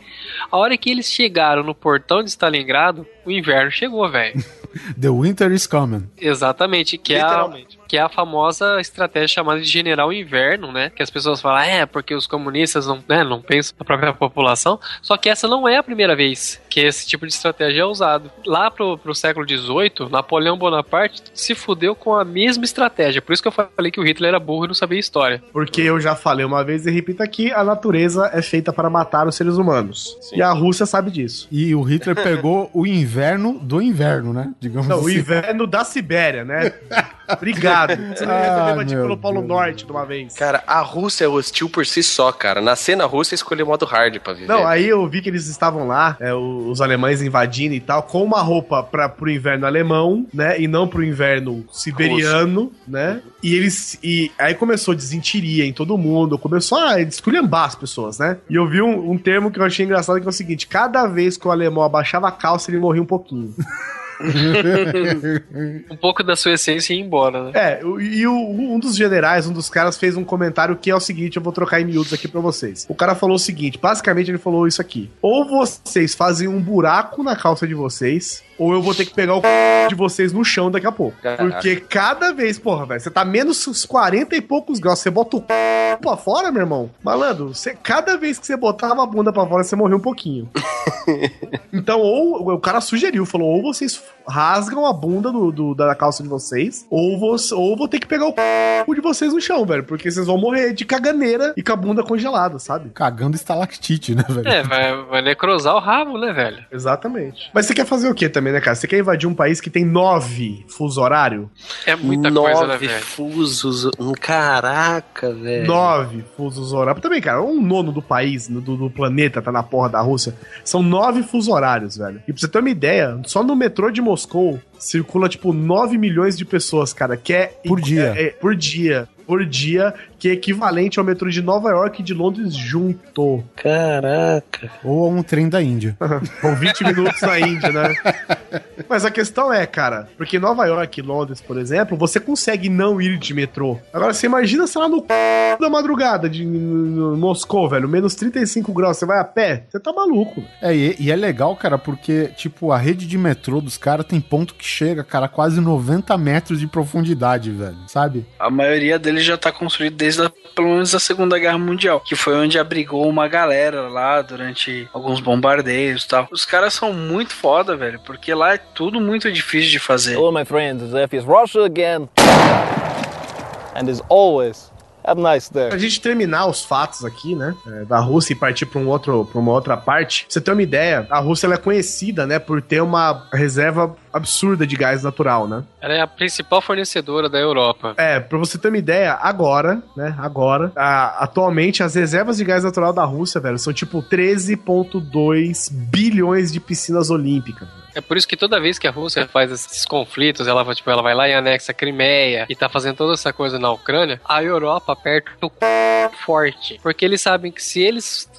Speaker 1: A hora que eles chegaram no portão de Stalingrado, o inverno chegou, velho. *laughs*
Speaker 5: The winter is coming.
Speaker 1: Exatamente, que é a,
Speaker 6: Literalmente.
Speaker 1: Que é a famosa estratégia chamada de general inverno, né? Que as pessoas falam, é, porque os comunistas não, né, não pensam na própria população. Só que essa não é a primeira vez que esse tipo de estratégia é usado. Lá pro, pro século XVIII, Napoleão Bonaparte se fudeu com a mesma estratégia. Por isso que eu falei que o Hitler era burro e não sabia história.
Speaker 4: Porque eu já falei uma vez e repito aqui, a natureza é feita para matar os seres humanos. E a Rússia sabe disso.
Speaker 5: E o Hitler pegou o inverno do inverno, né? Digamos
Speaker 4: Não, o
Speaker 5: assim.
Speaker 4: inverno da Sibéria, né? *laughs* Obrigado. *laughs* Você não ia
Speaker 5: Ah, meu
Speaker 4: pelo Polo
Speaker 5: Deus.
Speaker 4: Norte de uma vez.
Speaker 6: Cara, a Rússia é hostil por si só, cara. Nascer na Rússia, escolher modo hard pra viver.
Speaker 4: Não, aí eu vi que eles estavam lá, é, os alemães invadindo e tal, com uma roupa para pro inverno alemão, né? E não pro inverno siberiano, né? E eles. E aí começou desentiria em todo mundo, começou a esculhambar as pessoas, né? E eu vi um, um termo que eu achei engraçado que é o seguinte: cada vez que o alemão abaixava a calça, ele morria um pouquinho. *laughs* *laughs*
Speaker 1: Um pouco da sua essência ia embora, né?
Speaker 4: É, e o- um dos generais, um dos caras, fez um comentário que é o seguinte: eu vou trocar em miúdos aqui pra vocês. O cara falou o seguinte: basicamente ele falou isso aqui. Ou vocês fazem um buraco na calça de vocês, ou eu vou ter que pegar o c... de vocês no chão daqui a pouco.
Speaker 6: Caraca.
Speaker 4: Porque cada vez, porra, velho, você tá menos uns 40 e poucos graus, você bota o c... pra fora, meu irmão. Malandro, você, cada vez que você botava a bunda pra fora, você morreu um pouquinho. *laughs* Então, ou o cara sugeriu, falou: ou vocês rasgam a bunda do, do- da calça de vocês, ou, você, ou vou ter que pegar o c... de vocês no chão, velho. Porque vocês vão morrer de caganeira e com a bunda congelada, sabe?
Speaker 5: Cagando estalactite, né, velho?
Speaker 1: É, vai, vai necrosar o rabo, né, velho?
Speaker 4: Exatamente. Mas você quer fazer o que também, né, cara? Você quer invadir um país que tem nove fuso horário?
Speaker 1: É muita
Speaker 6: Nove
Speaker 1: coisa, né, velho?
Speaker 6: fusos. Caraca, velho.
Speaker 4: Nove fusos horários. Também, cara, um nono do país, do, do planeta, tá na porra da Rússia. São nove fuso horários, velho. E pra você ter uma ideia, só no metrô de Moscou circula, tipo, 9 milhões de pessoas, cara, que é...
Speaker 5: Por dia.
Speaker 4: é- é- por dia. Por dia, que é equivalente ao metrô de Nova York e de Londres junto.
Speaker 6: Caraca.
Speaker 5: Ou a um trem da Índia. *laughs*
Speaker 4: Com 20 minutos na Índia, né? Mas a questão é, cara, porque Nova York e Londres, por exemplo, você consegue não ir de metrô. Agora, você imagina, sei lá, no c... da madrugada de Moscou, velho, menos 35 graus, você vai a pé? Você tá maluco.
Speaker 5: É, e, e é legal, cara, porque, tipo, a rede de metrô dos caras tem ponto que chega, cara, a quase 90 metros de profundidade, velho, sabe?
Speaker 7: A maioria deles já tá construído desde a, pelo menos a Segunda Guerra Mundial, que foi onde abrigou uma galera lá durante alguns bombardeios e tal. Os caras são muito foda, velho, porque lá é tudo muito difícil de fazer.
Speaker 8: Hello, my friends. If it's Russia again, and as always, have a nice day.
Speaker 4: Pra gente terminar os fatos aqui, né, é, da Rússia e partir pra, um outro, pra uma outra parte, pra você ter uma ideia, a Rússia ela é conhecida, né, por ter uma reserva absurda de gás natural, né?
Speaker 1: Ela é a principal fornecedora da Europa.
Speaker 4: É, pra você ter uma ideia, agora, né, agora, a- atualmente as reservas de gás natural da Rússia, velho, são tipo 13,2 bilhões de piscinas olímpicas.
Speaker 1: É por isso que toda vez que a Rússia faz esses conflitos, ela, vai, tipo, ela vai lá e anexa a Crimeia e tá fazendo toda essa coisa na Ucrânia, a Europa aperta o c... forte. Porque eles sabem que se eles,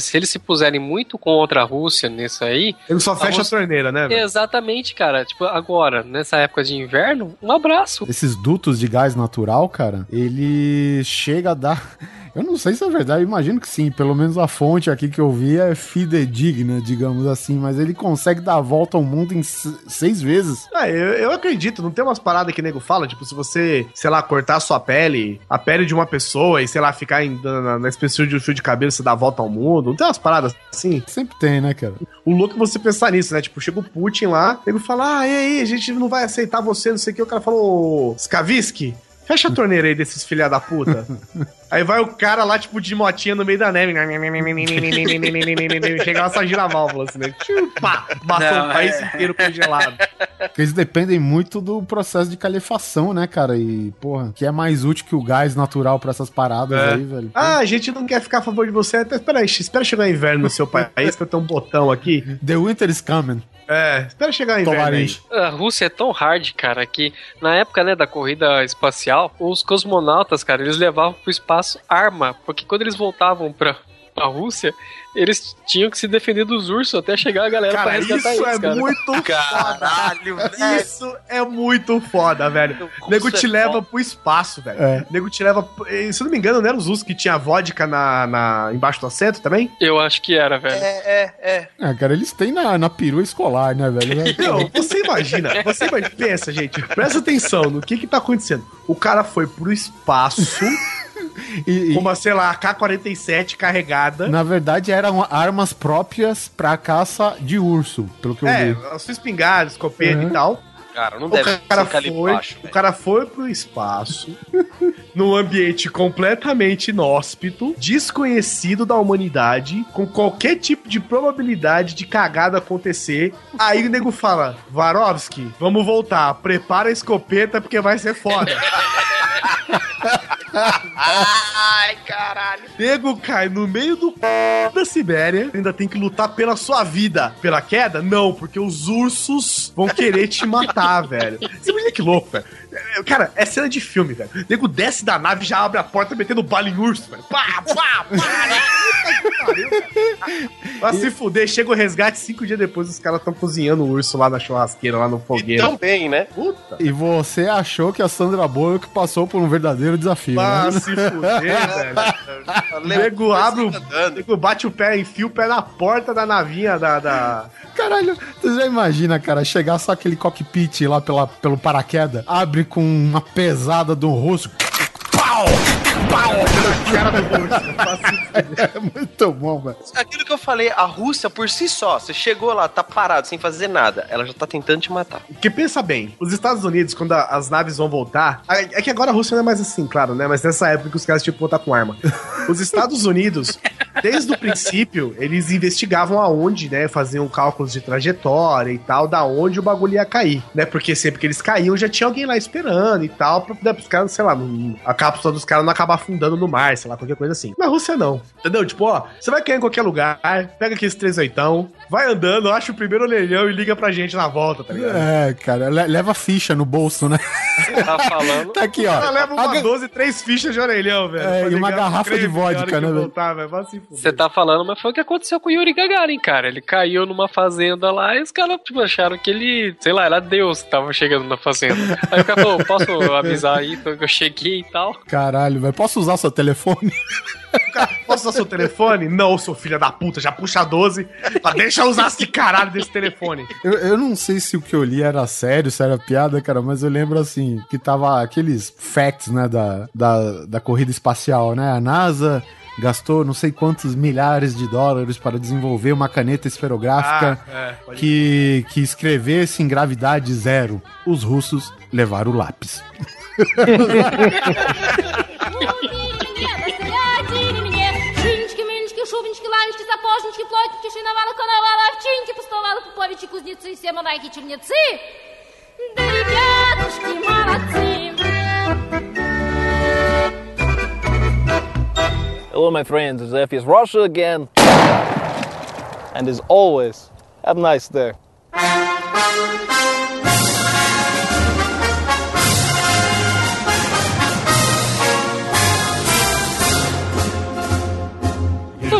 Speaker 1: se eles se puserem muito contra a Rússia nisso aí,
Speaker 4: Ele só
Speaker 1: A
Speaker 4: fecha a
Speaker 1: Rússia-
Speaker 4: torneira, né, velho?
Speaker 1: exatamente, cara. Tipo, agora, nessa época de inverno, um abraço.
Speaker 5: Esses dutos de gás natural, cara, ele chega a dar. Eu não sei se é verdade, imagino que sim. Pelo menos a fonte aqui que eu vi é fidedigna, digamos assim. Mas ele consegue dar a volta ao mundo em se- seis vezes.
Speaker 4: Ah, eu, eu acredito, não tem umas paradas que o nego fala, tipo, se você, sei lá, cortar a sua pele, a pele de uma pessoa e, sei lá, ficar em- na, na espessura de um fio de cabelo, você dá a volta ao mundo, não tem umas paradas assim?
Speaker 5: Sempre tem, né, cara?
Speaker 4: O louco é você pensar nisso, né? Tipo, chega o Putin lá, ele fala, ah, e aí, a gente não vai aceitar você, não sei o que. O cara falou, Skavisky, fecha a torneira aí desses filha da puta. *laughs* aí vai o cara lá, tipo, de motinha no meio da neve. *laughs* Chega lá, só gira a válvula, assim, né? Pá, o país
Speaker 7: é.
Speaker 4: inteiro congelado.
Speaker 5: Porque eles dependem muito do processo de calefação, né, cara? E, porra, que é mais útil que o gás natural pra essas paradas
Speaker 4: É.
Speaker 5: aí, velho.
Speaker 4: Ah, a gente não quer ficar a favor de você. Até, espera aí, espera chegar o inverno no seu país, que eu tenho um botão aqui.
Speaker 5: The Winter is coming.
Speaker 4: É, espera chegar o inverno aí.
Speaker 5: Tovarich.
Speaker 1: A Rússia é tão hard, cara, que na época, né, da corrida espacial, os cosmonautas, cara, eles levavam pro espaço arma, porque quando eles voltavam pra, pra Rússia, eles tinham que se defender dos ursos até chegar a galera pra
Speaker 4: Cara,
Speaker 1: resgatar
Speaker 4: isso
Speaker 1: eles,
Speaker 4: é
Speaker 1: cara.
Speaker 4: muito *laughs*
Speaker 6: Caralho,
Speaker 4: foda.
Speaker 6: velho.
Speaker 4: Isso é muito foda, velho. O nego
Speaker 6: é
Speaker 4: te leva
Speaker 6: foda.
Speaker 4: pro espaço, velho.
Speaker 5: É.
Speaker 4: Nego te leva. Se eu não me engano, não era os ursos que tinha vodka na, na, embaixo do assento também?
Speaker 1: Eu acho que era, velho.
Speaker 6: É, é, é.
Speaker 5: Ah, cara, eles têm na, na perua escolar, né, velho? *laughs*
Speaker 4: Não, você imagina, você imagina, pensa, gente, presta atenção no que que tá acontecendo. O cara foi pro espaço *laughs*
Speaker 5: E- e-
Speaker 4: com uma, sei lá, K-47 carregada.
Speaker 5: na verdade, eram armas próprias pra caça de urso, pelo que eu
Speaker 4: É,
Speaker 5: vi.
Speaker 4: a sua espingarda, escopeta
Speaker 5: Uhum.
Speaker 4: e tal.
Speaker 6: Cara, não
Speaker 4: O
Speaker 6: deve
Speaker 4: cara,
Speaker 6: ser
Speaker 4: foi,
Speaker 6: baixo,
Speaker 4: o cara foi pro espaço, *laughs* num ambiente completamente inóspito, desconhecido da humanidade, com qualquer tipo de probabilidade de cagada acontecer. Aí o nego fala: Varovski, vamos voltar, prepara a escopeta porque vai ser foda. *laughs*
Speaker 6: Ai, caralho.
Speaker 4: nego cai no meio do da Sibéria, ainda tem que lutar pela sua vida. Pela queda? Não, porque os ursos vão querer te matar, *laughs* velho. Você imagina que louco, velho. É, Cara, é cena de filme, velho. O nego desce da nave e já abre a porta metendo bala em urso, velho. Pá, pá, pá. Velho. *laughs* Vai se fuder, chega o resgate cinco dias depois, os caras estão cozinhando o urso lá na churrasqueira, lá no fogueiro.
Speaker 6: Tão bem, né?
Speaker 4: Puta.
Speaker 5: E você achou que a Sandra Bullock passou por um verdadeiro desafio,
Speaker 4: Vai
Speaker 5: né?
Speaker 4: se fuder, *laughs* velho. O nego abre o. o nego bate o pé, enfia o pé na porta da navinha da. da...
Speaker 5: Caralho, você já imagina, cara, chegar só aquele cockpit lá pela, pelo paraquedas, abre com uma pesada do russo. Pau! Pau!
Speaker 4: cara do fuder.
Speaker 5: É muito bom, velho.
Speaker 6: Aquilo que eu falei, a Rússia por si só, você chegou lá, tá parado, sem fazer nada, ela já tá tentando te matar.
Speaker 4: Porque pensa bem, os Estados Unidos, quando a- as naves vão voltar. É que agora a Rússia não é mais assim, claro, né? Mas nessa época que os caras tinham que voltar com arma. Os Estados Unidos, desde o princípio, eles investigavam aonde, né? Faziam cálculos de trajetória e tal, da onde o bagulho ia cair, né? Porque sempre que eles caíam, já tinha alguém lá esperando e tal, pra pra os caras, sei lá, a cápsula dos caras não acabar afundando no mar, sei lá, qualquer coisa assim. Na Rússia, não. Entendeu? Tipo, ó, você vai cair em qualquer lugar, pega aqueles três oitão, vai andando, acha o primeiro orelhão e liga pra gente na volta, tá ligado?
Speaker 5: É, cara, le- leva ficha no bolso, né?
Speaker 1: Você tá falando.
Speaker 5: Tá aqui, ó.
Speaker 4: Ela leva uma
Speaker 5: Alguém-
Speaker 4: 12, três fichas de orelhão, velho.
Speaker 5: É, e uma garrafa de
Speaker 4: creme
Speaker 5: vodka, né, velho?
Speaker 4: voltar, velho. Vai.
Speaker 1: Você tá falando, mas foi o que aconteceu com o Yuri Gagarin, cara. Ele caiu numa fazenda lá e os caras tipo, acharam que ele, sei lá, era Deus que tava chegando na fazenda. Aí o cara falou: posso avisar aí que eu cheguei e tal?
Speaker 5: Caralho, Posso usar seu telefone?
Speaker 4: Posso usar seu telefone? Não, seu filho da puta, já puxa a 12. Mas deixa eu usar esse caralho desse telefone.
Speaker 5: Eu, eu não sei se o que eu li era sério, se era piada, cara, mas eu lembro assim, que tava aqueles facts, né, da, da, da corrida espacial, né? A NASA gastou não sei quantos milhares de dólares para desenvolver uma caneta esferográfica
Speaker 4: é, pode
Speaker 5: que, que escrevesse em gravidade zero. Os russos levaram o lápis. *laughs*
Speaker 9: Сапожнички, плотнички, шиновалы, коновалы, овчинки, пустовалы, пуповичи, кузнецы, все монахи, чернецы. Да ребятушки молодцы.
Speaker 8: Hello, my friends. Zeph is Russia again. And as always, have a nice day.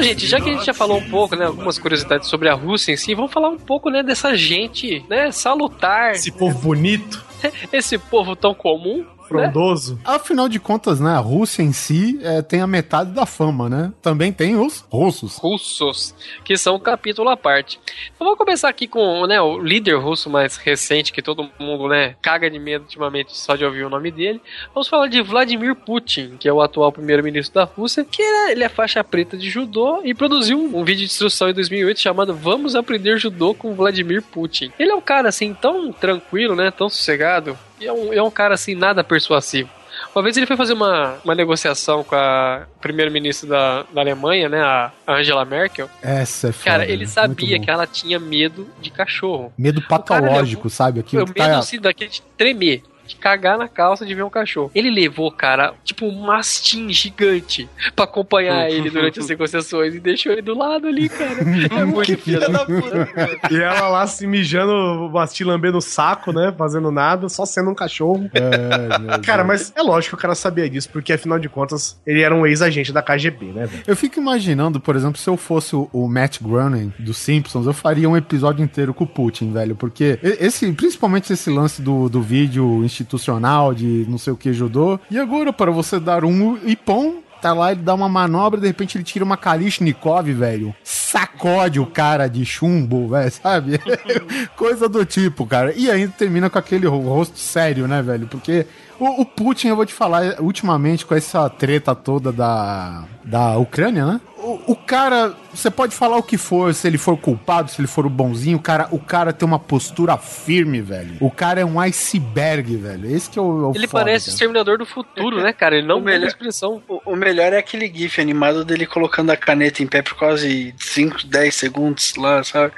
Speaker 1: Então, gente, já que a gente já falou um pouco, né, algumas curiosidades sobre a Rússia em si, vamos falar um pouco, né, dessa gente, né, salutar,
Speaker 4: Esse povo bonito, *laughs*
Speaker 1: esse povo tão comum,
Speaker 4: frondoso.
Speaker 5: Afinal de contas, né, a Rússia em si é, tem a metade da fama, né? Também tem os russos.
Speaker 1: russos, que são um capítulo à parte. Então vamos começar aqui com né, o líder russo mais recente, que todo mundo né, caga de medo ultimamente só de ouvir o nome dele. Vamos falar de Vladimir Putin, que é o atual primeiro-ministro da Rússia, que é, ele é faixa preta de judô e produziu um, um vídeo de instrução em 2008 chamado Vamos Aprender Judô com Vladimir Putin. Ele é um cara assim tão tranquilo, né, tão sossegado, e é um, é um cara assim nada persuasivo. Uma vez ele foi fazer uma, uma negociação com a primeira-ministra da, da Alemanha, né, a Angela Merkel.
Speaker 5: Essa é foda,
Speaker 1: Cara, ele sabia que ela tinha medo de cachorro.
Speaker 5: Medo
Speaker 1: cara
Speaker 5: patológico,
Speaker 1: levou-
Speaker 5: sabe? Aquilo
Speaker 1: o
Speaker 5: que
Speaker 1: medo
Speaker 5: tá...
Speaker 1: assim, daquele de tremer. De cagar na calça de ver um cachorro. Ele levou, cara, tipo um mastim gigante pra acompanhar ele durante as *laughs* negociações e deixou ele do lado ali, cara. *laughs* É muito filha da puta.
Speaker 4: E ela lá se mijando, mastim lambendo o saco, né? Fazendo nada, só sendo um cachorro.
Speaker 5: É,
Speaker 4: Cara, mas é lógico que o cara sabia disso, porque afinal de contas, ele era um ex-agente da KGB, né, velho?
Speaker 5: Eu fico imaginando, por exemplo, se eu fosse o, o Matt Groening dos Simpsons, eu faria um episódio inteiro com o Putin, velho. Porque esse, principalmente esse lance do, do vídeo institucional de não sei o que judô. E agora, para você dar um ipom, tá lá, ele dá uma manobra, de repente ele tira uma Kalishnikov, velho. Sacode o cara de chumbo, velho, sabe? *laughs* Coisa do tipo, cara. E ainda termina com aquele ro- rosto sério, né, velho? Porque o, o Putin, eu vou te falar, ultimamente, com essa treta toda da, da Ucrânia, né? O, o cara, você pode falar o que for, se ele for culpado, se ele for o bonzinho, o cara, o cara tem uma postura firme, velho. O cara é um iceberg, velho. Esse que é o, é o
Speaker 1: Ele
Speaker 5: foda,
Speaker 1: parece o
Speaker 5: cara.
Speaker 1: Exterminador do Futuro, né, cara? Ele não
Speaker 7: O melhor-
Speaker 1: expressão.
Speaker 7: O, o melhor é aquele gif animado dele colocando a caneta em pé por quase 5, 10 segundos lá, sabe?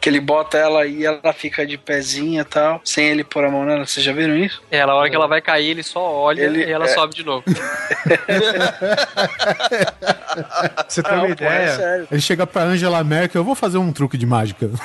Speaker 7: Que ele bota ela e ela fica de pezinha e tal, sem ele pôr a mão nela. Vocês já viram isso?
Speaker 1: É, na hora que ela vai cair, ele só olha
Speaker 7: Ele-
Speaker 1: e ela
Speaker 7: é.
Speaker 1: sobe de novo. *laughs*
Speaker 4: Você
Speaker 7: Ah,
Speaker 4: uma
Speaker 7: pô, é
Speaker 4: ideia.
Speaker 7: sério.
Speaker 5: Ele chega pra Angela Merkel, eu vou fazer um truque de mágica. *laughs*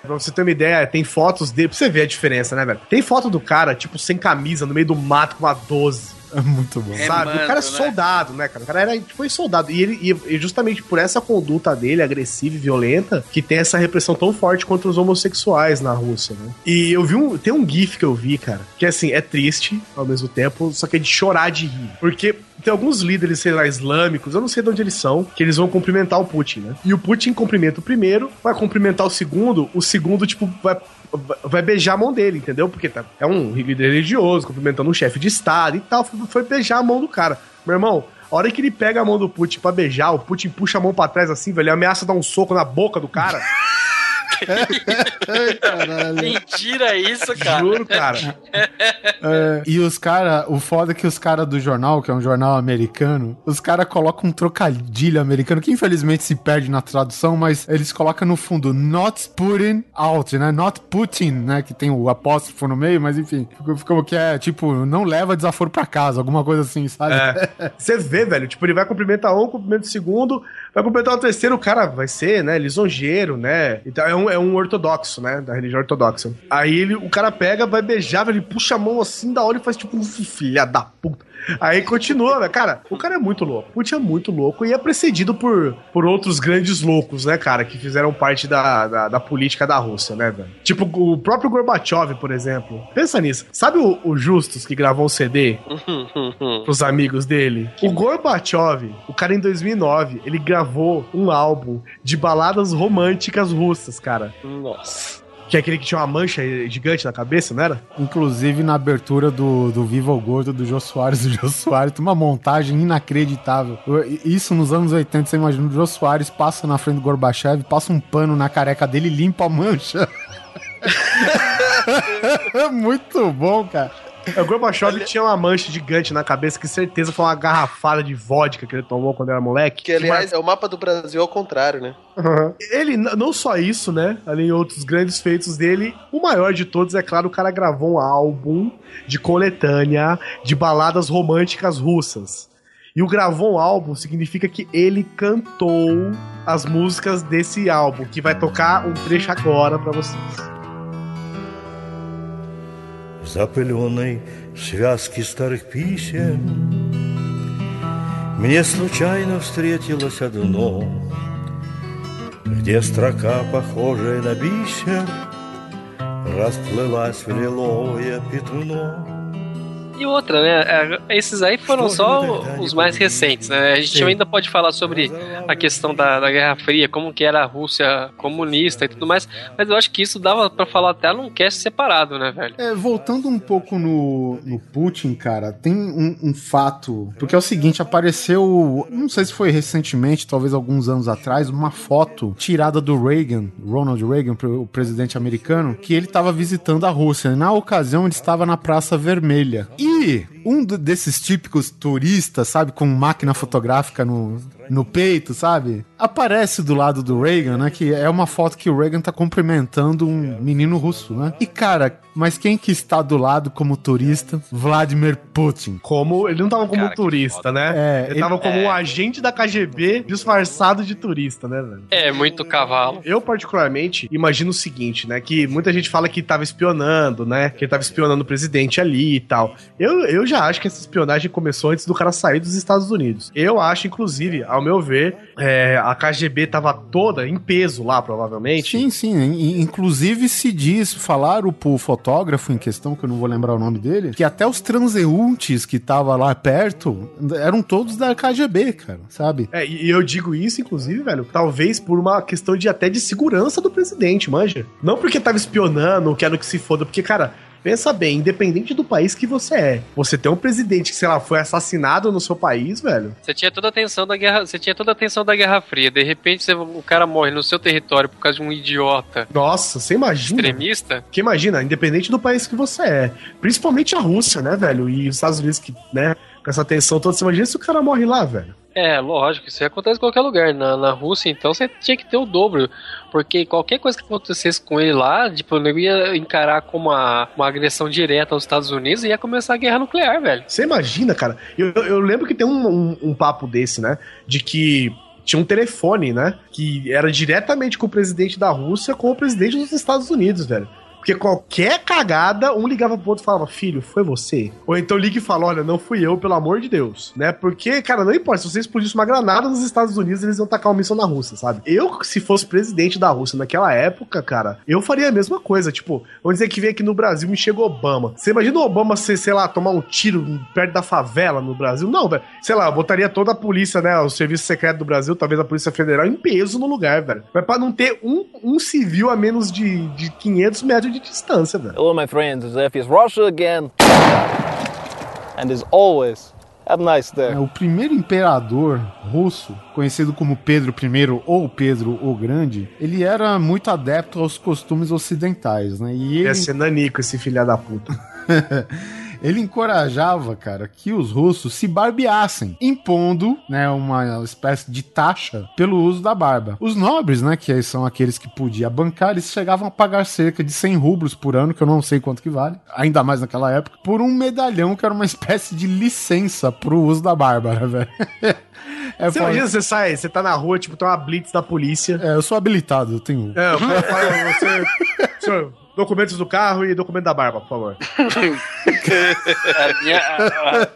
Speaker 4: Pra você ter uma ideia, tem fotos dele, pra você ver a diferença, né, velho? Tem foto do cara, tipo, sem camisa, no meio do mato com uma 12.
Speaker 5: É muito bom.
Speaker 4: sabe? O cara é
Speaker 7: né?
Speaker 4: soldado, né, cara? O cara era, foi soldado. E ele e e justamente por essa conduta dele, agressiva e violenta, que tem essa repressão tão forte contra os homossexuais na Rússia, né? E eu vi um. Tem um GIF que eu vi, cara, que assim, é triste ao mesmo tempo, só que é de chorar de rir. Porque tem alguns líderes, sei lá, islâmicos, eu não sei de onde eles são, que eles vão cumprimentar o Putin, né? E o Putin cumprimenta o primeiro, vai cumprimentar o segundo, o segundo, tipo, vai vai beijar a mão dele, entendeu? Porque tá, é um líder religioso, cumprimentando um chefe de estado e tal, foi, beijar a mão do cara. Meu irmão, a hora que ele pega a mão do Putin pra beijar, o Putin puxa a mão pra trás assim, velho, ele ameaça dar um soco na boca do cara. *laughs*
Speaker 1: Mentira isso, cara.
Speaker 4: Juro, cara. *laughs*
Speaker 5: É, e os caras, o foda é que os caras do jornal, que é um jornal americano, os caras colocam um trocadilho americano, que infelizmente se perde na tradução, mas eles colocam no fundo not Putin out, né? Not Putin, né? Que tem o apóstrofo no meio, mas enfim, como que é, tipo, não leva desaforo pra casa, alguma coisa assim, sabe?
Speaker 4: É. Você vê, velho, tipo, ele vai cumprimentar um, cumprimenta o segundo, vai cumprimentar o terceiro, o cara vai ser, né, lisonjeiro, né? Então é um, é um ortodoxo, né, da religião ortodoxa. Aí ele, o cara pega, vai beijar, ele puxa a mão assim da hora e faz tipo filha da puta. Aí continua, velho. Cara, o cara é muito louco. O Putin é muito louco e é precedido por, por outros grandes loucos, né, cara, que fizeram parte da, da, da política da Rússia, né, velho? Tipo o próprio Gorbachev, por exemplo. Pensa nisso. Sabe o, o Justus que gravou um CD *laughs* pros amigos dele? O Gorbachev, o cara em 2009, ele gravou um álbum de baladas românticas russas, cara.
Speaker 1: Nossa.
Speaker 4: Que é aquele que tinha uma mancha gigante na cabeça, não era?
Speaker 5: Inclusive na abertura do, do Viva o Gordo do Jô Soares, *laughs* o Jô Soares tem uma montagem inacreditável. Isso nos anos 80, você imagina, o Jô Soares passa na frente do Gorbachev, passa um pano na careca dele e limpa a mancha. *laughs* muito bom, cara.
Speaker 4: O Gorbachev tinha uma mancha gigante na cabeça, que certeza foi uma garrafada de vodka que ele tomou quando era moleque.
Speaker 6: Que, aliás, é o mapa do Brasil ao contrário, né?
Speaker 4: Uhum. Ele, não só isso, né? Além de outros grandes feitos dele, o maior de todos, é claro, o cara gravou um álbum de coletânea de baladas românticas russas. E o gravou um álbum significa que ele cantou as músicas desse álbum, que vai tocar um trecho agora pra vocês.
Speaker 10: Запыленной связке старых писем. Мне случайно встретилось одно Где строка, похожая на бисер Расплылась в лиловое пятно
Speaker 1: E outra, né? é, Esses aí foram só os mais recentes, né? A gente
Speaker 5: Sim.
Speaker 1: ainda pode falar sobre a questão da, da Guerra Fria, como que era a Rússia comunista e tudo mais, mas eu acho que isso dava pra falar até num cast separado, né, velho?
Speaker 5: É, voltando um pouco no, no Putin, cara, tem um, um fato. Porque é o seguinte: apareceu, não sei se foi recentemente, talvez alguns anos atrás, uma foto tirada do Reagan, Ronald Reagan, o presidente americano, que ele estava visitando a Rússia. Na ocasião, ele estava na Praça Vermelha. E Um desses típicos turistas, sabe, com máquina fotográfica no, no peito, sabe? Aparece do lado do Reagan, né? Que é uma foto que o Reagan tá cumprimentando um menino russo, né? E cara, mas quem que está do lado como turista? Vladimir Putin.
Speaker 4: Como. Ele não tava como
Speaker 6: Cara,
Speaker 4: turista, né?
Speaker 5: É,
Speaker 4: ele,
Speaker 5: ele-
Speaker 4: tava como
Speaker 6: é.
Speaker 4: um agente da KGB disfarçado de turista, né, velho?
Speaker 1: É, muito cavalo.
Speaker 4: Eu, particularmente, imagino o seguinte, né? Que muita gente fala que tava espionando, né? Que ele tava espionando o presidente ali e tal. Eu, eu já acho que essa espionagem começou antes do cara sair dos Estados Unidos. Eu acho, inclusive, ao meu ver, é, a KGB tava toda em peso lá, provavelmente.
Speaker 5: Sim, sim. in- Inclusive se diz, falaram pro fotógrafo em questão, que eu não vou lembrar o nome dele, que até os transeuntes que tava lá perto eram todos da KGB, cara, sabe?
Speaker 4: É, e e eu digo isso, inclusive, velho, talvez por uma questão de até de segurança do presidente, manja. Não porque tava espionando ou quero que se foda, porque, cara, pensa bem, independente do país que você é, você tem um presidente que, sei lá, foi assassinado no seu país, velho.
Speaker 1: Você tinha toda a atenção da guerra, você tinha toda a atenção da Guerra Fria. De repente você- o cara morre no seu território por causa de um idiota
Speaker 4: Nossa, você imagina.
Speaker 1: extremista.
Speaker 4: Porque imagina, independente do país que você é, principalmente a Rússia, né, velho? E os Estados Unidos que, né, com essa tensão toda, você imagina se o cara morre lá, velho.
Speaker 1: É, lógico, isso acontece em qualquer lugar. Na, na Rússia, então, você tinha que ter o dobro. Porque qualquer coisa que acontecesse com ele lá, tipo, o nego ia encarar como uma, uma agressão direta aos Estados Unidos e ia começar a guerra nuclear, velho.
Speaker 4: Você imagina, cara? Eu, eu lembro que tem um, um, um papo desse, né? De que tinha um telefone, né? Que era diretamente com o presidente da Rússia com o presidente dos Estados Unidos, velho. Porque qualquer cagada, um ligava pro outro e falava, filho, foi você? Ou então liga e fala, olha, não fui eu, pelo amor de Deus. Né? Porque, cara, não importa, se você explodisse uma granada nos Estados Unidos, eles iam tacar uma missão na Rússia, sabe? Eu, se fosse presidente da Rússia naquela época, cara, eu faria a mesma coisa. Tipo, vamos dizer que vem aqui no Brasil e chega Obama. Você imagina o Obama, ser, sei lá, tomar um tiro perto da favela no Brasil? Não, velho. Sei lá, botaria toda a polícia, né? O serviço secreto do Brasil, talvez a Polícia Federal, em peso no lugar, velho. Mas pra não ter um, um civil a menos de, de 500 metros de distância, velho.
Speaker 8: Hello, my friends. F is Russia again. And as always, have a nice day.
Speaker 5: É, o primeiro imperador russo, conhecido como Pedro I ou Pedro o Grande, ele era muito adepto aos costumes ocidentais, né? E ele,
Speaker 4: Ia ser nanico esse filha da puta. *laughs*
Speaker 5: ele encorajava, cara, que os russos se barbeassem, impondo, né, uma espécie de taxa pelo uso da barba. Os nobres, né, que são aqueles que podia bancar, eles chegavam a pagar cerca de 100 rublos por ano, que eu não sei quanto que vale, ainda mais naquela época, por um medalhão que era uma espécie de licença pro uso da barba, né, velho? *laughs* É,
Speaker 4: Você imagina, você sai, você tá na rua, tipo, tem uma blitz da polícia.
Speaker 5: É, eu sou habilitado, eu tenho.
Speaker 4: É, eu falo, você. Documentos do carro e documento da barba, por favor. *laughs*
Speaker 7: A minha, a- a-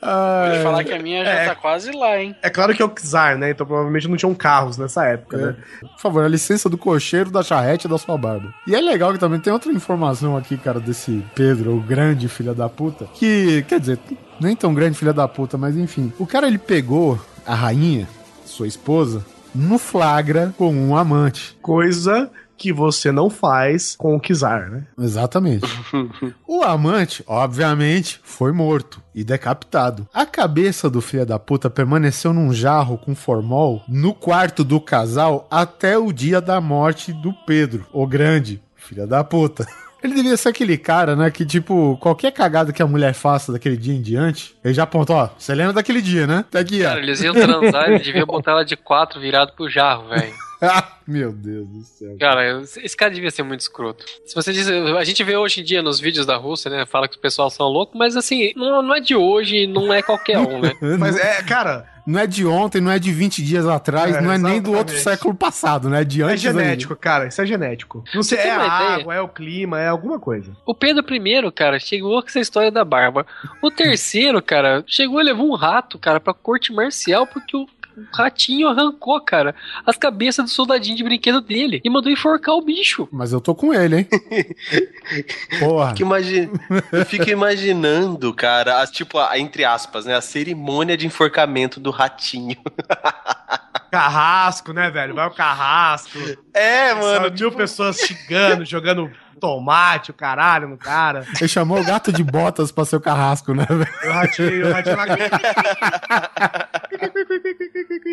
Speaker 5: Ah,
Speaker 7: Vou falar que a minha já
Speaker 4: É.
Speaker 7: tá quase lá, hein?
Speaker 4: É claro que é o czar, né? Então provavelmente não tinham carros nessa época, né?
Speaker 5: Por favor, a licença do cocheiro, da charrete e da sua barba. E é legal que também tem outra informação aqui, cara, desse Pedro, o grande filho da puta, que, quer dizer, nem tão grande filho da puta, mas enfim. O cara, ele pegou a rainha, sua esposa, no flagra com um amante.
Speaker 4: Coisa que você não faz com o czar, né?
Speaker 5: Exatamente. *laughs* o amante, obviamente, foi morto e decapitado. A cabeça do filho da puta permaneceu num jarro com formol no quarto do casal até o dia da morte do Pedro, o grande filho da puta. *laughs* Ele devia ser aquele cara, né? Que, tipo, qualquer cagada que a mulher faça daquele dia em diante, ele já aponta, ó, você lembra daquele dia, né? Tá aqui, ó.
Speaker 1: Cara, eles iam transar, ele devia botar ela de quatro virado pro jarro, velho. *laughs* *laughs*
Speaker 5: Meu Deus do céu.
Speaker 1: Cara, esse cara devia ser muito escroto. Se você diz, a gente vê hoje em dia nos vídeos da Rússia, né? Fala que os pessoal são loucos, mas assim, não, não é de hoje, não é qualquer um, né? *laughs*
Speaker 4: Mas é, cara,
Speaker 5: Não é de ontem, não é de 20 dias atrás,
Speaker 4: É,
Speaker 5: não é nem do outro
Speaker 4: exatamente.
Speaker 5: século passado, né? É de
Speaker 4: é
Speaker 5: antes
Speaker 4: genético, cara. Isso é genético. Não sei,
Speaker 1: Você
Speaker 4: é a
Speaker 1: ideia?
Speaker 4: água, é o clima, é alguma coisa.
Speaker 1: O Pedro I, cara, chegou com essa história da barba. O terceiro, cara, chegou e levou um rato, cara, pra corte marcial, porque o ratinho arrancou, cara, as cabeças do soldadinho de brinquedo dele e mandou enforcar o bicho.
Speaker 5: Mas eu tô com ele, hein? *laughs* Porra.
Speaker 6: Que imagi- Eu fico imaginando, cara, as, tipo, a- entre aspas, né? A cerimônia de enforcamento do ratinho. *laughs*
Speaker 4: Carrasco, né, velho? Vai o carrasco.
Speaker 6: É,
Speaker 4: Mano,
Speaker 6: mano.
Speaker 4: mil pessoas xingando, jogando tomate, o caralho no cara.
Speaker 5: Ele chamou o gato de botas pra ser o carrasco, né, velho?
Speaker 4: O ratinho, o ratinho lá.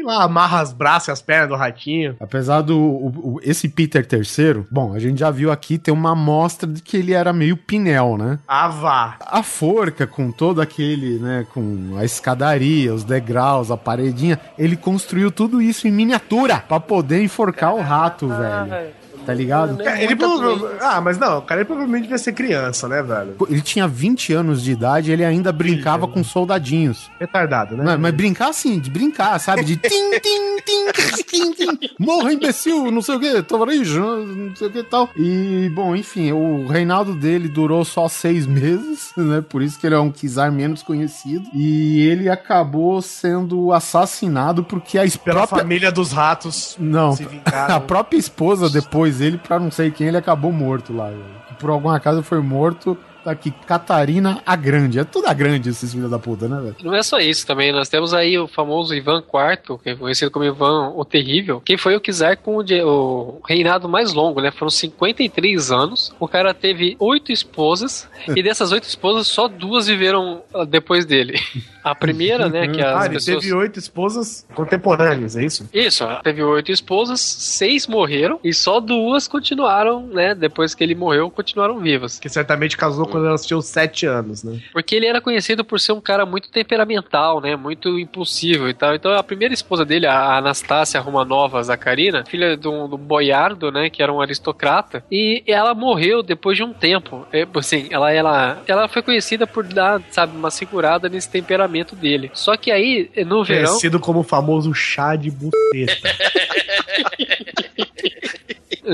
Speaker 4: lá amarra as braços e as pernas do ratinho.
Speaker 5: Apesar do o- o- esse Peter terceiro, bom, a gente já viu aqui tem uma amostra de que ele era meio pinel, né?
Speaker 4: Ah, vá.
Speaker 5: A forca com todo aquele, né, com a escadaria, os degraus, a paredinha, ele construiu tudo isso em miniatura pra poder enforcar o rato, velho. Tá ligado?
Speaker 4: Cara, Ele prova- Ah, mas não, o cara ele provavelmente devia ser criança, né, velho?
Speaker 5: Ele tinha 20 anos de idade e ele ainda brincava com soldadinhos.
Speaker 4: Retardado, né?
Speaker 5: Não, mas brincar assim, de brincar, sabe? De tim, tim, tim, tim, tim. Morra, imbecil, não sei o que, tovarijo, não sei o que e tal. E, bom, enfim, o reinado dele durou só seis meses, *laughs* né? Por isso que ele é um Kizar menos conhecido. E ele acabou sendo assassinado porque a
Speaker 4: Pela
Speaker 5: própria...
Speaker 4: família dos ratos
Speaker 5: Não,
Speaker 4: se vingaram. *laughs*
Speaker 5: a própria esposa depois dele, pra não sei quem, ele acabou morto lá. Por alguma casa foi morto. Tá aqui, Catarina a Grande. É tudo a grande esses filhos da puta, né, velho?
Speaker 1: Não é só isso também, nós temos aí o famoso Ivan IV, que é conhecido como Ivan o Terrível, que foi o Kizar com o, de- o reinado mais longo, né? Foram 53 anos. O cara teve oito esposas, e dessas oito esposas, só duas viveram ah, depois dele. A primeira, né, que *laughs* as
Speaker 4: ah, ele
Speaker 1: pessoas...
Speaker 4: teve oito esposas contemporâneas, é isso?
Speaker 1: Isso, teve oito esposas, seis morreram e só duas continuaram, né? Depois que ele morreu, continuaram vivas.
Speaker 4: Que certamente casou quando elas tinham sete anos, né?
Speaker 1: Porque ele era conhecido por ser um cara muito temperamental, né? Muito impulsivo e tal. Então a primeira esposa dele, a Anastácia Romanova Zacarina, filha de um, de um boiardo, né? Que era um aristocrata. E ela morreu depois de um tempo. É, assim, ela, ela, ela foi conhecida por dar, sabe, uma segurada nesse temperamento dele. Só que aí, no verão.
Speaker 4: Conhecido como o famoso chá de buceta. *laughs*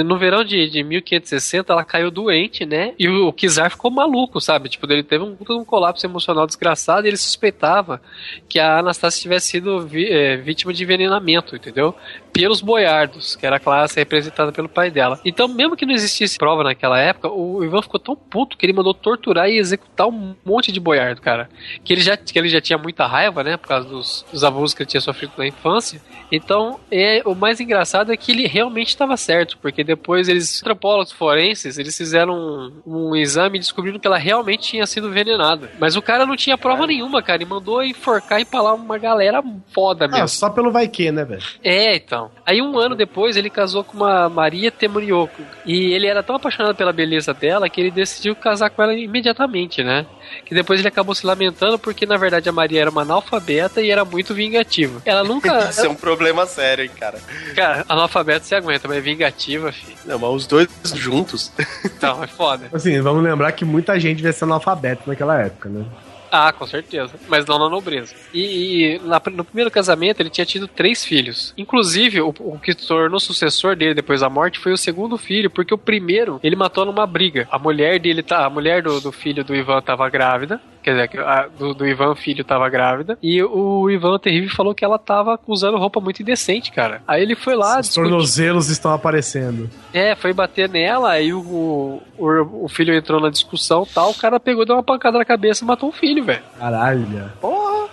Speaker 1: No verão de, de 1560, ela caiu doente, né? E o, o Kizar ficou maluco, sabe? Tipo, ele teve um, um colapso emocional desgraçado e ele suspeitava que a Anastácia tivesse sido vi- é, vítima de envenenamento, entendeu? Pelos boiardos, que era a classe representada pelo pai dela. Então, mesmo que não existisse prova naquela época, o Ivan ficou tão puto que ele mandou torturar e executar um monte de boiardo, cara. Que ele já, que ele já tinha muita raiva, né? Por causa dos, dos abusos que ele tinha sofrido na infância. Então, é, o mais engraçado é que ele realmente estava certo, porque depois eles, antropólogos forenses, eles fizeram um, um exame e descobriram que ela realmente tinha sido envenenada. Mas o cara não tinha prova nenhuma, cara, e mandou enforcar e empalar uma galera foda mesmo.
Speaker 4: ah, só pelo vai que, né, velho?
Speaker 1: É, então. Aí um ano depois ele casou com uma Maria Temurioco. E ele era tão apaixonado pela beleza dela que ele decidiu casar com ela imediatamente, né? Que depois ele acabou se lamentando porque na verdade a Maria era uma analfabeta e era muito vingativa. Ela nunca. *laughs*
Speaker 6: Isso é um problema sério, hein, cara.
Speaker 1: Cara, analfabeta você aguenta, mas vingativa, filho.
Speaker 6: Não, mas os dois juntos.
Speaker 1: Então, é foda.
Speaker 4: Assim, vamos lembrar que muita gente devia ser analfabeto naquela época, né?
Speaker 1: Ah, com certeza. Mas não na nobreza. E, e na- no primeiro casamento ele tinha tido três filhos. Inclusive, o, o que tornou sucessor dele depois da morte foi o segundo filho, porque o primeiro ele matou numa briga. A mulher dele, tá, a mulher do, do filho do Ivan tava grávida. Quer dizer, que a- do, do Ivan filho tava grávida. E o Ivan Terrível falou que ela tava usando roupa muito indecente, cara. Aí ele foi lá.
Speaker 4: Os tornozelos estão aparecendo.
Speaker 1: É, foi bater nela, aí o, o, o filho entrou na discussão e tal, o cara pegou, deu uma pancada na cabeça e matou o filho, velho.
Speaker 4: Caralho, velho.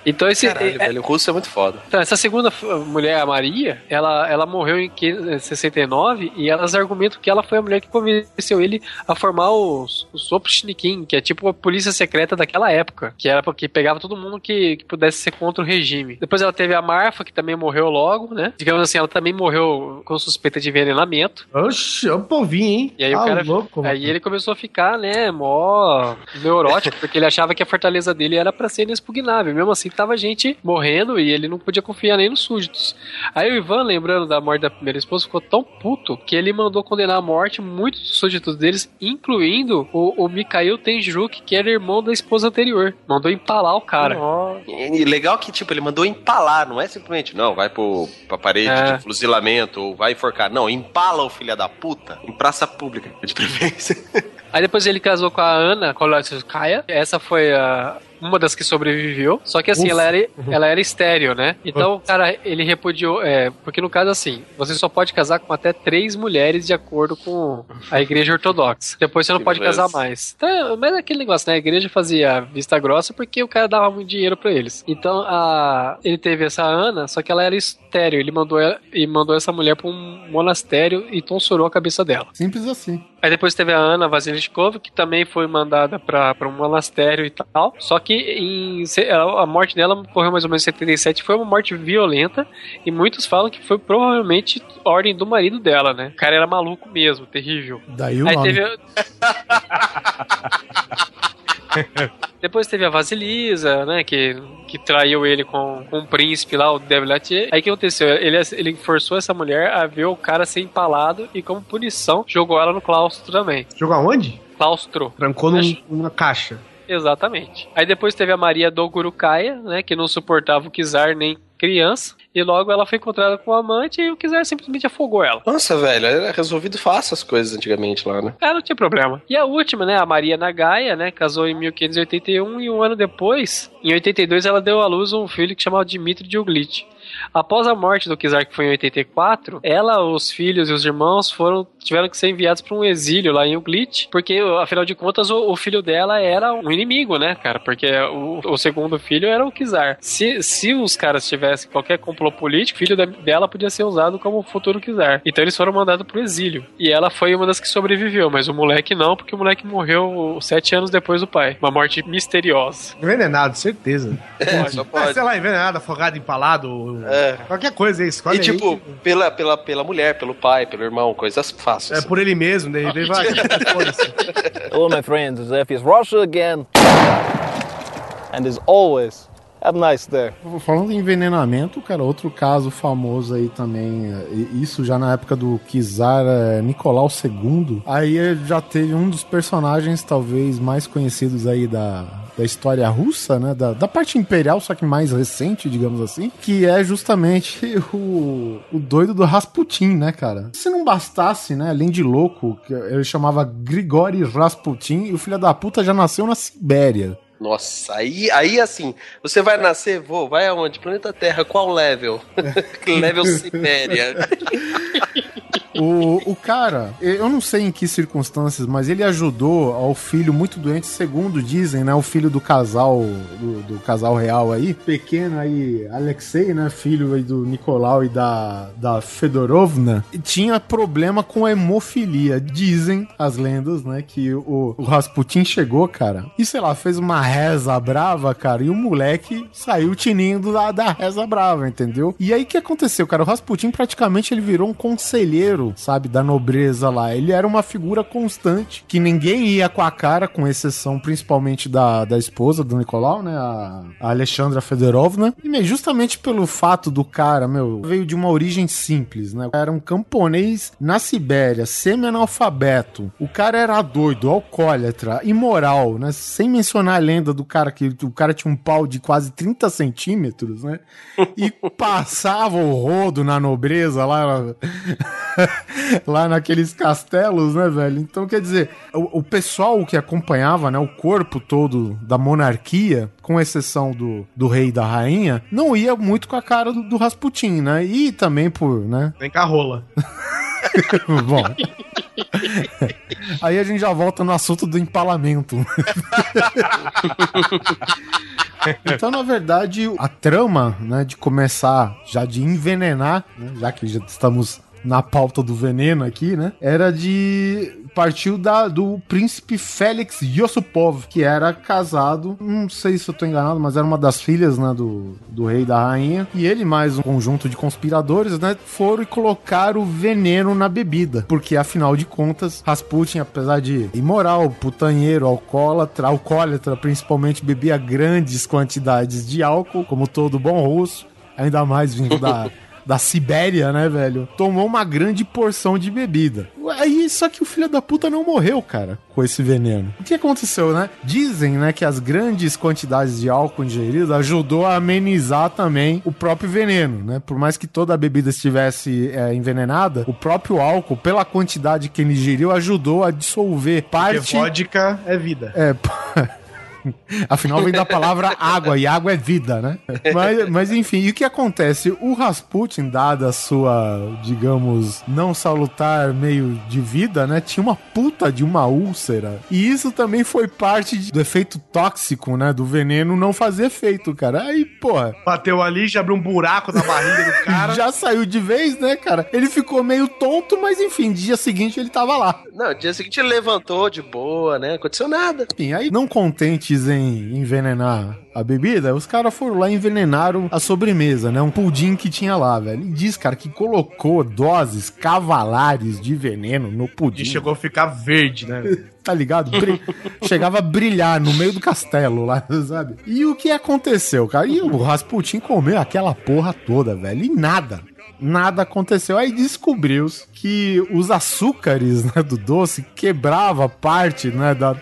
Speaker 1: Então esse.
Speaker 6: Caralho,
Speaker 1: é-
Speaker 6: velho, o russo é muito foda.
Speaker 1: então, essa segunda mulher, a Maria, ela, ela morreu em que- eh, 69 e elas argumentam que ela foi a mulher que convenceu ele a formar os, os Opshnikin, que é tipo a polícia secreta daquela época, que era porque pegava todo mundo que, que pudesse ser contra o regime. Depois ela teve a Marfa, que também morreu logo, né? Digamos assim, ela também morreu com suspeita de envenenamento.
Speaker 4: Oxe, é um povinho, hein?
Speaker 1: E aí
Speaker 4: Tá
Speaker 1: o cara.
Speaker 4: louco,
Speaker 1: aí ele começou a ficar, né, mó neurótico, porque ele achava que a fortaleza dele era pra ser inexpugnável. Mesmo assim, tava gente morrendo e ele não podia confiar nem nos súditos. Aí o Ivan, lembrando da morte da primeira esposa, ficou tão puto que ele mandou condenar à morte muitos dos súditos deles, incluindo o, o Mikhail Tenjuk, que era irmão da esposa anterior. Mandou empalar o cara.
Speaker 6: E, e legal que, tipo, ele mandou empalar, não é simplesmente, não, vai pro, pra parede
Speaker 1: É.
Speaker 6: de fuzilamento ou vai enforcar. Não, empala o filho da puta em praça pública, de preferência. *laughs*
Speaker 1: Aí depois ele casou com a Ana Kolotskaya. Essa foi a, uma das que sobreviveu. Só que assim,
Speaker 4: Ufa.
Speaker 1: ela era, ela era estéreo, né? Então o cara, ele repudiou. É, porque no caso, assim, você só pode casar com até três mulheres de acordo com a igreja ortodoxa. Depois você não
Speaker 6: Que
Speaker 1: pode
Speaker 6: beleza.
Speaker 1: casar mais. Então, mas é aquele negócio, né? A igreja fazia vista grossa porque o cara dava muito dinheiro pra eles. Então a, ele teve essa Ana, só que ela era estéreo. Ele mandou, ela, e mandou essa mulher pra um monastério e tonsurou a cabeça dela.
Speaker 5: Simples assim.
Speaker 1: Aí depois teve a Ana Vasilishkova, que também foi mandada pra um monastério e tal. Só que em, a morte dela ocorreu mais ou menos em 77, foi uma morte violenta. E muitos falam que foi provavelmente ordem do marido dela, né? O cara era maluco mesmo, terrível.
Speaker 5: Daí o
Speaker 1: Aí
Speaker 5: nome.
Speaker 1: teve. *laughs* *laughs* Depois teve a Vasilisa, né? Que, que traiu ele com, com o príncipe lá, o Devilatier. Aí o que aconteceu? Ele, ele forçou essa mulher a ver o cara ser empalado e, como punição, jogou ela no claustro também.
Speaker 4: Jogou aonde?
Speaker 1: Claustro.
Speaker 4: Trancou num- numa caixa.
Speaker 1: Exatamente. Aí depois teve a Maria Dogurukaya, né? Que não suportava o Kizar nem criança. E logo ela foi encontrada com o amante e o Kizar simplesmente afogou ela.
Speaker 6: Nossa, velho, era resolvido fácil as coisas antigamente lá, né?
Speaker 1: É, não tinha problema. E a última, né, a Maria Nagaia, né, casou em 1581 e um ano depois, em 82, ela deu à luz um filho que chamava Dmitry Dioglitch. Após a morte do Kizar, que foi em 84, ela, os filhos e os irmãos foram tiveram que ser enviados para um exílio lá em Uglitch, porque afinal de contas o, o filho dela era um inimigo, né, cara? Porque o, o segundo filho era o Kizar. Se, se os caras tivessem qualquer complô político, o filho da- dela podia ser usado como futuro Kizar. Então eles foram mandados pro exílio. E ela foi uma das que sobreviveu, mas o moleque não, porque o moleque morreu sete anos depois do pai. Uma morte misteriosa.
Speaker 4: Envenenado, certeza.
Speaker 6: É, só
Speaker 4: Ah,
Speaker 6: pode.
Speaker 4: sei lá, envenenado, afogado, empalado.
Speaker 6: É.
Speaker 4: Qualquer coisa aí, escolhe
Speaker 6: E tipo, pela, pela, pela mulher, pelo pai, pelo irmão, coisas fáceis.
Speaker 4: É por ele mesmo, daí ele vai.
Speaker 8: Hello, my friends. Zef is Russia again. And as always, a nice day.
Speaker 5: Falando em envenenamento, cara, outro caso famoso aí também, é, isso já na época do Kizar é, Nicolau II, aí é, já teve um dos personagens talvez mais conhecidos aí da, da história russa, né, da, da parte imperial, só que mais recente, digamos assim, que é justamente *laughs* o, o doido do Rasputin, né, cara? Se não bastasse, né, além de louco, ele chamava Grigori Rasputin, e o filho da puta já nasceu na Sibéria.
Speaker 6: Nossa, aí, aí assim, você vai nascer, vou, vai aonde? Planeta Terra, qual level? *laughs* *laughs* level Sibéria. *laughs*
Speaker 5: O, o cara, eu não sei em que circunstâncias, mas ele ajudou ao filho muito doente, segundo dizem, né? O filho do casal, do, do casal real aí, pequeno aí, Alexei, né? Filho aí do Nicolau e da, da Fedorovna, tinha problema com hemofilia. Dizem as lendas, né? Que o, o Rasputin chegou, cara, e sei lá, fez uma reza brava, cara, e o moleque saiu tinindo da, da reza brava, entendeu? E aí o que aconteceu, cara? O Rasputin praticamente ele virou um conselheiro, sabe, da nobreza lá. Ele era uma figura constante, que ninguém ia com a cara, com exceção principalmente da, da esposa do Nicolau, né? A, a Alexandra Fedorovna. E justamente pelo fato do cara, meu, veio de uma origem simples, né? Era um camponês na Sibéria, semi-analfabeto. O cara era doido, alcoólatra, imoral, né? Sem mencionar a lenda do cara que o cara tinha um pau de quase 30 centímetros, né? E *laughs* passava o rodo na nobreza lá, *laughs* lá naqueles castelos, né, velho? Então, quer dizer, o, o pessoal que acompanhava, né, o corpo todo da monarquia, com exceção do, do rei e da rainha, não ia muito com a cara do, do Rasputin, né? E também por, né?
Speaker 4: Vem cá, rola. *laughs*
Speaker 5: Bom. Aí a gente já volta no assunto do empalamento. *laughs* Então, na verdade, a trama, né, de começar já de envenenar, né, já que já estamos na pauta do veneno aqui, né, era de partiu da, do príncipe Félix Yosupov, que era casado, não sei se eu tô enganado, mas era uma das filhas, né, do, do rei e da rainha, e ele mais um conjunto de conspiradores, né, foram e colocaram o veneno na bebida, porque afinal de contas, Rasputin, apesar de imoral, putanheiro, alcoólatra, alcoólatra, principalmente bebia grandes quantidades de álcool, como todo bom russo, ainda mais vindo da *laughs* da Sibéria, né, velho? Tomou uma grande porção de bebida. Aí, só que o filho da puta não morreu, cara, com esse veneno. O que aconteceu, né? Dizem, né, que as grandes quantidades de álcool ingerido ajudou a amenizar também o próprio veneno, né? Por mais que toda a bebida estivesse é, envenenada, o próprio álcool, pela quantidade que ele ingeriu, ajudou a dissolver
Speaker 4: Porque
Speaker 5: parte...
Speaker 4: vodka é vida.
Speaker 5: É, *laughs* *laughs* Afinal, vem da palavra água, e água é vida, né? Mas, mas enfim, e o que acontece? O Rasputin, dada a sua, digamos, não salutar meio de vida, né? Tinha uma puta de uma úlcera. E isso também foi parte do efeito tóxico, né? Do veneno não fazer efeito, cara. Aí, porra.
Speaker 4: Bateu ali, já abriu um buraco na barriga do cara. *laughs*
Speaker 5: Já saiu de vez, né, cara? Ele ficou meio tonto, mas enfim, dia seguinte ele tava lá.
Speaker 6: Não, dia seguinte ele levantou de boa, né? Aconteceu nada.
Speaker 5: Enfim, aí não contentes em envenenar a bebida, os caras foram lá e envenenaram a sobremesa, né? Um pudim que tinha lá, velho. E diz, cara, que colocou doses cavalares de veneno no pudim.
Speaker 4: E chegou a ficar verde, né? *laughs*
Speaker 5: tá ligado? Bri- Chegava a brilhar no meio do castelo lá, *laughs* sabe? E o que aconteceu, cara? E o Rasputin comeu aquela porra toda, velho. E nada. Nada aconteceu. Aí descobriu-se que os açúcares né, do doce quebrava parte, né, da,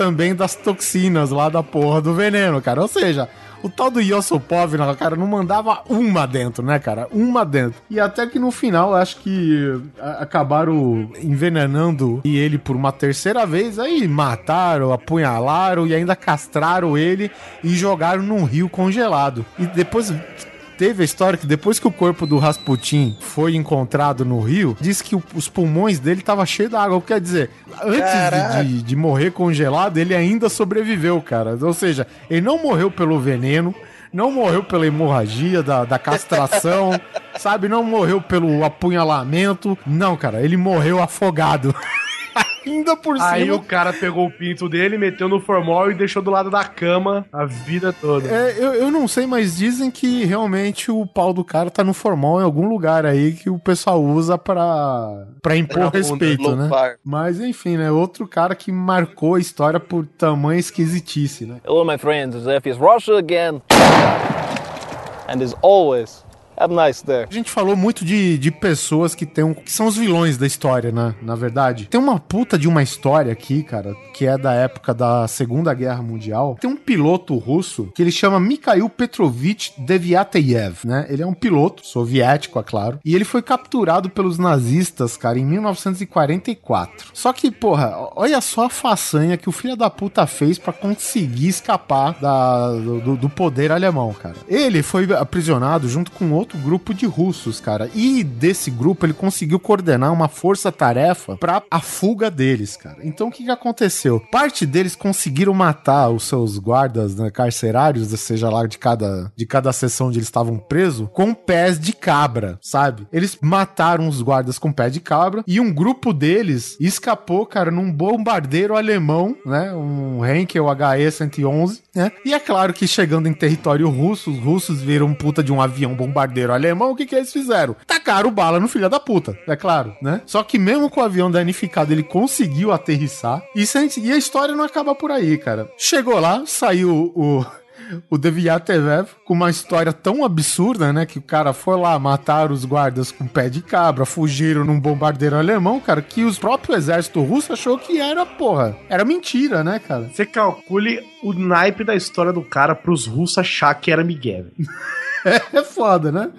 Speaker 5: também das toxinas lá da porra do veneno, cara. Ou seja, o tal do Yosopov, cara, não mandava uma dentro, né, cara? Uma dentro. E até que no final, acho que acabaram envenenando ele por uma terceira vez. Aí mataram, apunhalaram e ainda castraram ele e jogaram num rio congelado. E depois teve a história que depois que o corpo do Rasputin foi encontrado no rio, disse que os pulmões dele estavam cheios d'água. Quer dizer, antes de, de- de morrer congelado, ele ainda sobreviveu, cara. Ou seja, ele não morreu pelo veneno, não morreu pela hemorragia, da, da castração, *laughs* sabe? Não morreu pelo apunhalamento. Não, cara, ele morreu afogado. Ainda por cima.
Speaker 4: Aí o cara pegou o pinto dele, meteu no formol e deixou do lado da cama a vida toda.
Speaker 5: É, eu, eu não sei, mas dizem que realmente o pau do cara tá no formal em algum lugar aí que o pessoal usa pra, pra impor
Speaker 6: bunda,
Speaker 5: respeito, né? Mas enfim, né? Outro cara que marcou a história por tamanha esquisitice, né?
Speaker 8: Hello, my friends. Zef is Russia again. And as always, a nice day.
Speaker 5: A gente falou muito de, de pessoas que tem um, que são os vilões da história, né? Na verdade. Tem uma puta de uma história aqui, cara, que é da época da Segunda Guerra Mundial. Tem um piloto russo que ele chama Mikhail Petrovich Deviateyev, né? Ele é um piloto soviético, é claro. E ele foi capturado pelos nazistas, cara, em 1944. Só que, porra, olha só a façanha que o filho da puta fez pra conseguir escapar da, do, do poder alemão, cara. Ele foi aprisionado junto com outro grupo de russos, cara. E desse grupo ele conseguiu coordenar uma força-tarefa pra a fuga deles, cara. Então o que, que aconteceu? Parte deles conseguiram matar os seus guardas né, carcerários, seja lá de cada, de cada seção onde eles estavam presos, com pés de cabra, sabe? Eles mataram os guardas com pé de cabra e um grupo deles escapou, cara, num bombardeiro alemão, né? Um Henkel HE-111, né? E é claro que chegando em território russo, os russos viram puta de um avião bombardeiro alemão, o que que eles fizeram? Tacaram bala no filho da puta, é claro, né? Só que mesmo com o avião danificado, ele conseguiu aterrissar. E, e a história não acaba por aí, cara. Chegou lá, saiu o o Deviatev com uma história tão absurda, né? Que o cara foi lá matar os guardas com pé de cabra, fugiram num bombardeiro alemão, cara, que os próprio exército russo achou que era, porra, era mentira, né, cara?
Speaker 4: Você calcule o naipe da história do cara pros russos achar que era Miguel. *laughs*
Speaker 5: É foda, né?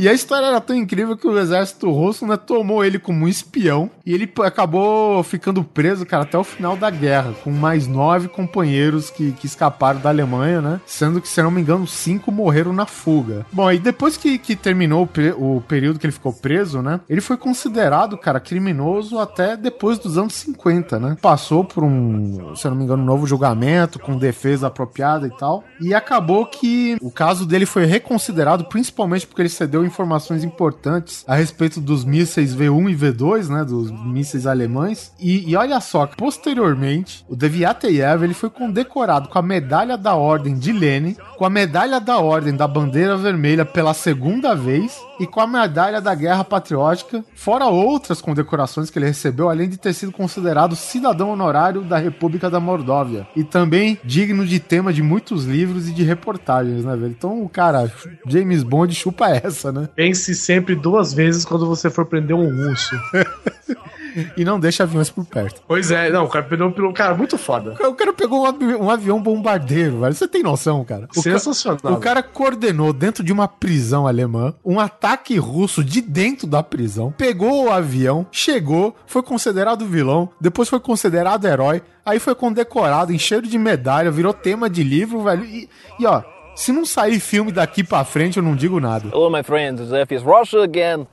Speaker 5: E a história era tão incrível que o exército russo né, tomou ele como um espião e ele acabou ficando preso, cara, até o final da guerra, com mais nove companheiros que, que escaparam da Alemanha, né? Sendo que, se não me engano, cinco morreram na fuga. Bom, aí depois que, que terminou o, o período que ele ficou preso, né? Ele foi considerado, cara, criminoso até depois dos anos 50, né? Passou por um, se não me engano, um novo julgamento com defesa apropriada e tal. E acabou que o caso dele foi reconsiderado, principalmente porque ele cedeu informações importantes a respeito dos mísseis V1 e V2, né? Dos mísseis alemães. E, e olha só, posteriormente, o Deviateyev ele foi condecorado com a medalha da Ordem de Lenin, com a medalha da Ordem da Bandeira Vermelha pela segunda vez e com a medalha da Guerra Patriótica, fora outras condecorações que ele recebeu, além de ter sido considerado cidadão honorário da República da Mordóvia. E também digno de tema de muitos livros e de reportagens, né, velho? Então, cara, James Bond chupa essa, né?
Speaker 4: Pense sempre duas vezes quando você for prender um russo. *laughs*
Speaker 5: e não deixa aviões por perto.
Speaker 4: Pois é, não, o cara pegou um cara muito foda.
Speaker 5: O cara pegou um, avi- um avião bombardeiro, velho. Você tem noção, cara? O ca-
Speaker 4: Sensacional.
Speaker 5: O cara coordenou dentro de uma prisão alemã um ataque russo de dentro da prisão, pegou o avião, chegou, foi considerado vilão, depois foi considerado herói, aí foi condecorado, encheram de medalha, virou tema de livro, velho. E, e, ó, se não sair filme daqui pra frente, eu não digo nada.
Speaker 8: Hello, my friends. Is Russia again.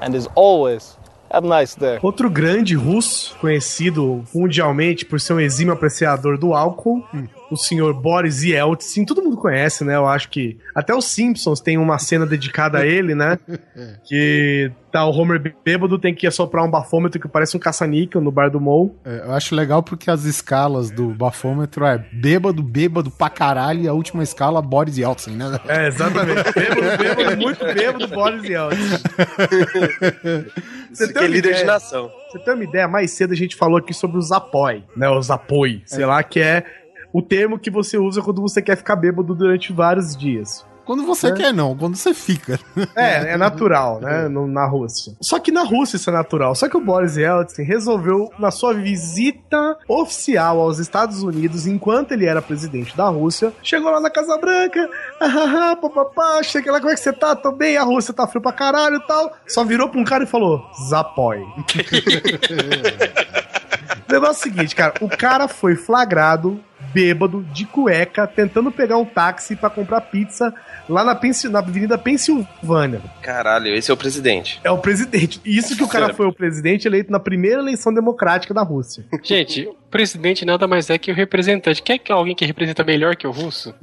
Speaker 8: And as always, have a nice day.
Speaker 4: Outro grande russo, conhecido mundialmente por ser um exímio apreciador do álcool, o senhor Boris Yeltsin. Todo mundo conhece, né? Eu acho que até os Simpsons tem uma cena dedicada a ele, né? *laughs* Que tá o Homer bêbado, tem que assoprar um bafômetro que parece um caça-níquel no bar do Mou.
Speaker 5: É, Eu acho legal porque as escalas do bafômetro é bêbado, bêbado pra caralho e a última escala Boris Yeltsin, né?
Speaker 4: É, exatamente. Bêbado, bêbado, muito bêbado, Boris Yeltsin. *laughs*
Speaker 6: Isso que é líder de nação.
Speaker 4: Você tem uma ideia? Mais cedo a gente falou aqui sobre os apoi, né? Os apoi, sei lá, que é o termo que você usa quando você quer ficar bêbado durante vários dias.
Speaker 5: Quando você
Speaker 4: É.
Speaker 5: quer, não. Quando você fica.
Speaker 4: É, é natural, né? no- na Rússia. Só que na Rússia isso é natural. Só que o Boris Yeltsin resolveu, na sua visita oficial aos Estados Unidos, enquanto ele era presidente da Rússia, chegou lá na Casa Branca, ah, papapá, chega lá, como é que você tá? Tô bem, a Rússia tá frio pra caralho e tal. Só virou pra um cara e falou: Zapoi. *laughs* O negócio é o seguinte, cara, o cara foi flagrado, bêbado, de cueca, tentando pegar um táxi pra comprar pizza lá na, Pensil- na Avenida Pensilvânia.
Speaker 6: Caralho, esse é o presidente.
Speaker 4: É o presidente. Isso que o cara foi o presidente eleito na primeira eleição democrática da Rússia. *laughs*
Speaker 1: Gente, o presidente nada mais é que o representante. Quer que alguém que representa melhor que o russo? *laughs*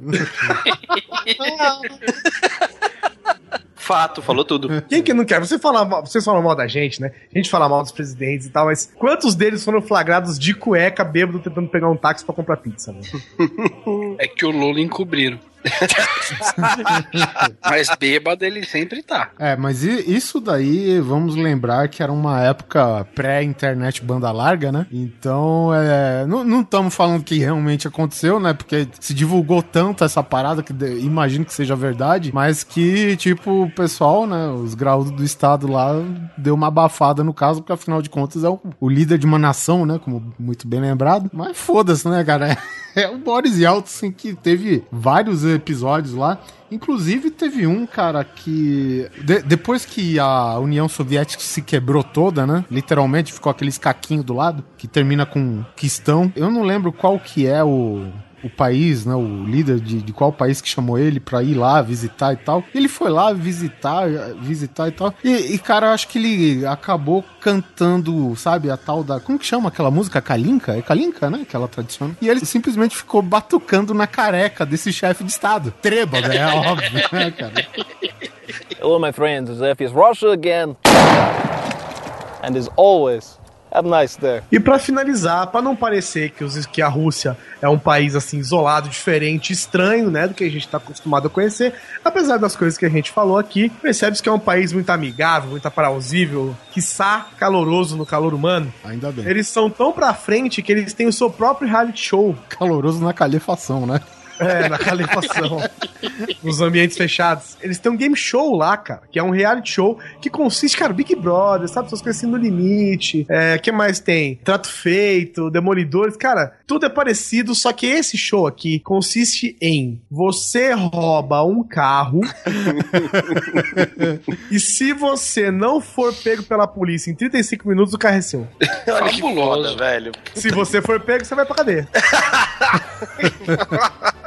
Speaker 6: Fato, falou tudo.
Speaker 4: Quem que não quer? Você fala vocês falam mal da gente, né? A gente fala mal dos presidentes e tal, mas quantos deles foram flagrados de cueca, bêbado, tentando pegar um táxi pra comprar pizza, né? *laughs*
Speaker 7: É que o Lula encobriram. *laughs* Mas bêbado ele sempre tá.
Speaker 5: É, mas isso daí, vamos lembrar que era uma época pré-internet banda larga, né? Então, é, não estamos falando que realmente aconteceu, né? Porque se divulgou tanto essa parada que de- imagino que seja verdade, mas que, tipo, o pessoal, né? Os graúdos do estado lá deu uma abafada no caso, porque afinal de contas é o, o líder de uma nação, né? Como muito bem lembrado. Mas foda-se, né, cara? É *laughs* o Boris Yeltsin que teve vários episódios lá. Inclusive, teve um, cara, que. de- depois que a União Soviética se quebrou toda, né? Literalmente ficou aquele escaquinho do lado, que termina com quistão. Eu não lembro qual que é o. O país, né? O líder de, de qual país que chamou ele pra ir lá visitar e tal. Ele foi lá visitar, visitar e tal. E, e, cara, eu acho que ele acabou cantando, sabe, a tal da. Como que chama aquela música? Kalinka? É Kalinka, né? Aquela tradicional. E ele simplesmente ficou batucando na careca desse chefe de Estado. Trêbado, é *laughs* óbvio, né, cara?
Speaker 8: Hello, my friends. This is Russia again. And as always, have a nice day.
Speaker 4: E pra finalizar, pra não parecer que, os, que a Rússia é um país assim isolado, diferente, estranho, né, do que a gente tá acostumado a conhecer, apesar das coisas que a gente falou aqui, percebe-se que é um país muito amigável, muito aprausível, quiçá caloroso no calor humano.
Speaker 5: Ainda bem.
Speaker 4: Eles são tão pra frente que eles têm o seu próprio reality show.
Speaker 5: Caloroso na calefação, né?
Speaker 4: É, na calefação. nos ambientes fechados. Eles têm um game show lá, cara, que é um reality show que consiste, cara, Big Brother, sabe? Pessoas crescendo no limite. É, que mais tem? Trato feito, demolidores. Cara, tudo é parecido, só que esse show aqui consiste em você rouba um carro *laughs* e se você não for pego pela polícia em 35 minutos, o carro é seu.
Speaker 6: Olha que foda, velho.
Speaker 4: Se você for pego, você vai pra cadeia. *laughs*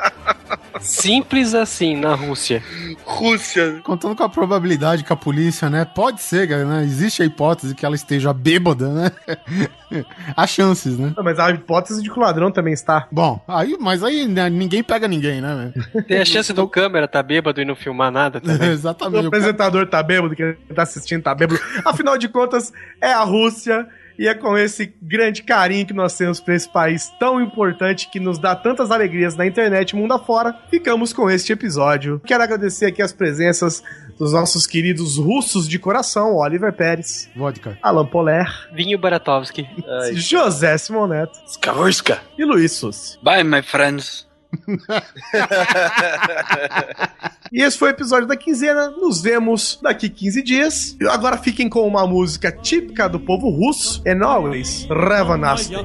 Speaker 1: Simples assim na Rússia.
Speaker 6: Rússia.
Speaker 5: Contando com a probabilidade que a polícia, né? Pode ser, cara, né? Existe a hipótese que ela esteja bêbada, né? *laughs* Há chances, né?
Speaker 4: Mas a hipótese de que o ladrão também está.
Speaker 5: Bom, aí, mas aí né, ninguém pega ninguém, né?
Speaker 1: Tem a chance do câmera tá bêbado e não filmar nada *laughs* também.
Speaker 5: Exatamente. o cara-
Speaker 4: apresentador tá bêbado, quem tá assistindo tá bêbado. Afinal de contas, é a Rússia. E é com esse grande carinho que nós temos pra esse país tão importante que nos dá tantas alegrias na internet e mundo afora, ficamos com este episódio. Quero agradecer aqui as presenças dos nossos queridos russos de coração, Oliver Pérez,
Speaker 5: Vodka.
Speaker 4: Alan Poler,
Speaker 1: Vinho Baratovski.
Speaker 4: José Simoneto
Speaker 7: Skavorska.
Speaker 4: e Luiz Sussi.
Speaker 7: Bye, my friends. *laughs*
Speaker 4: e esse foi o episódio da quinzena. Nos vemos daqui 15 dias. E agora fiquem com uma música típica do povo russo, é and always Revanaste.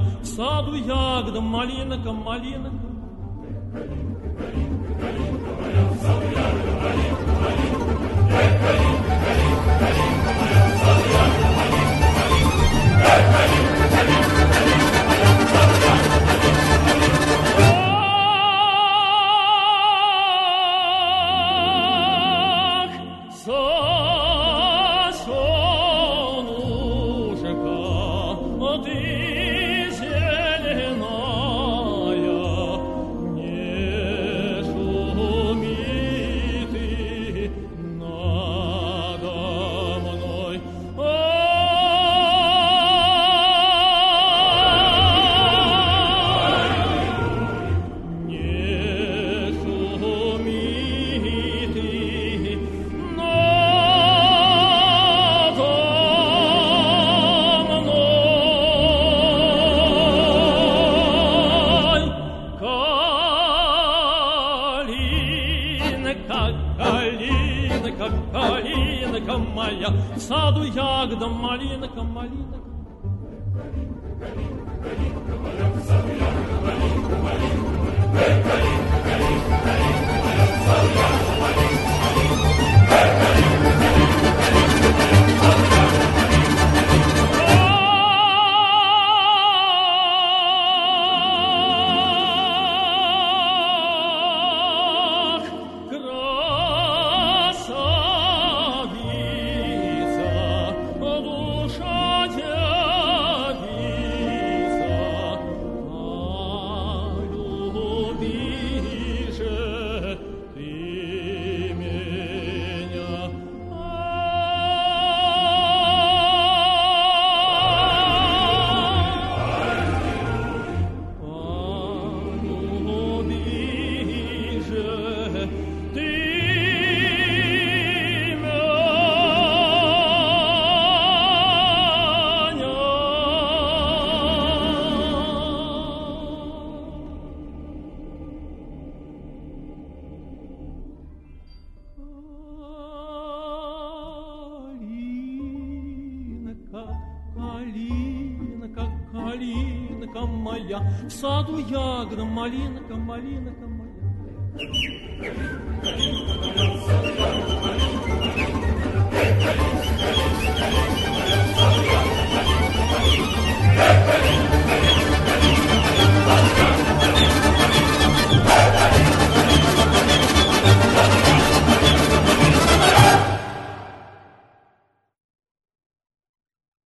Speaker 11: В саду ягодам малина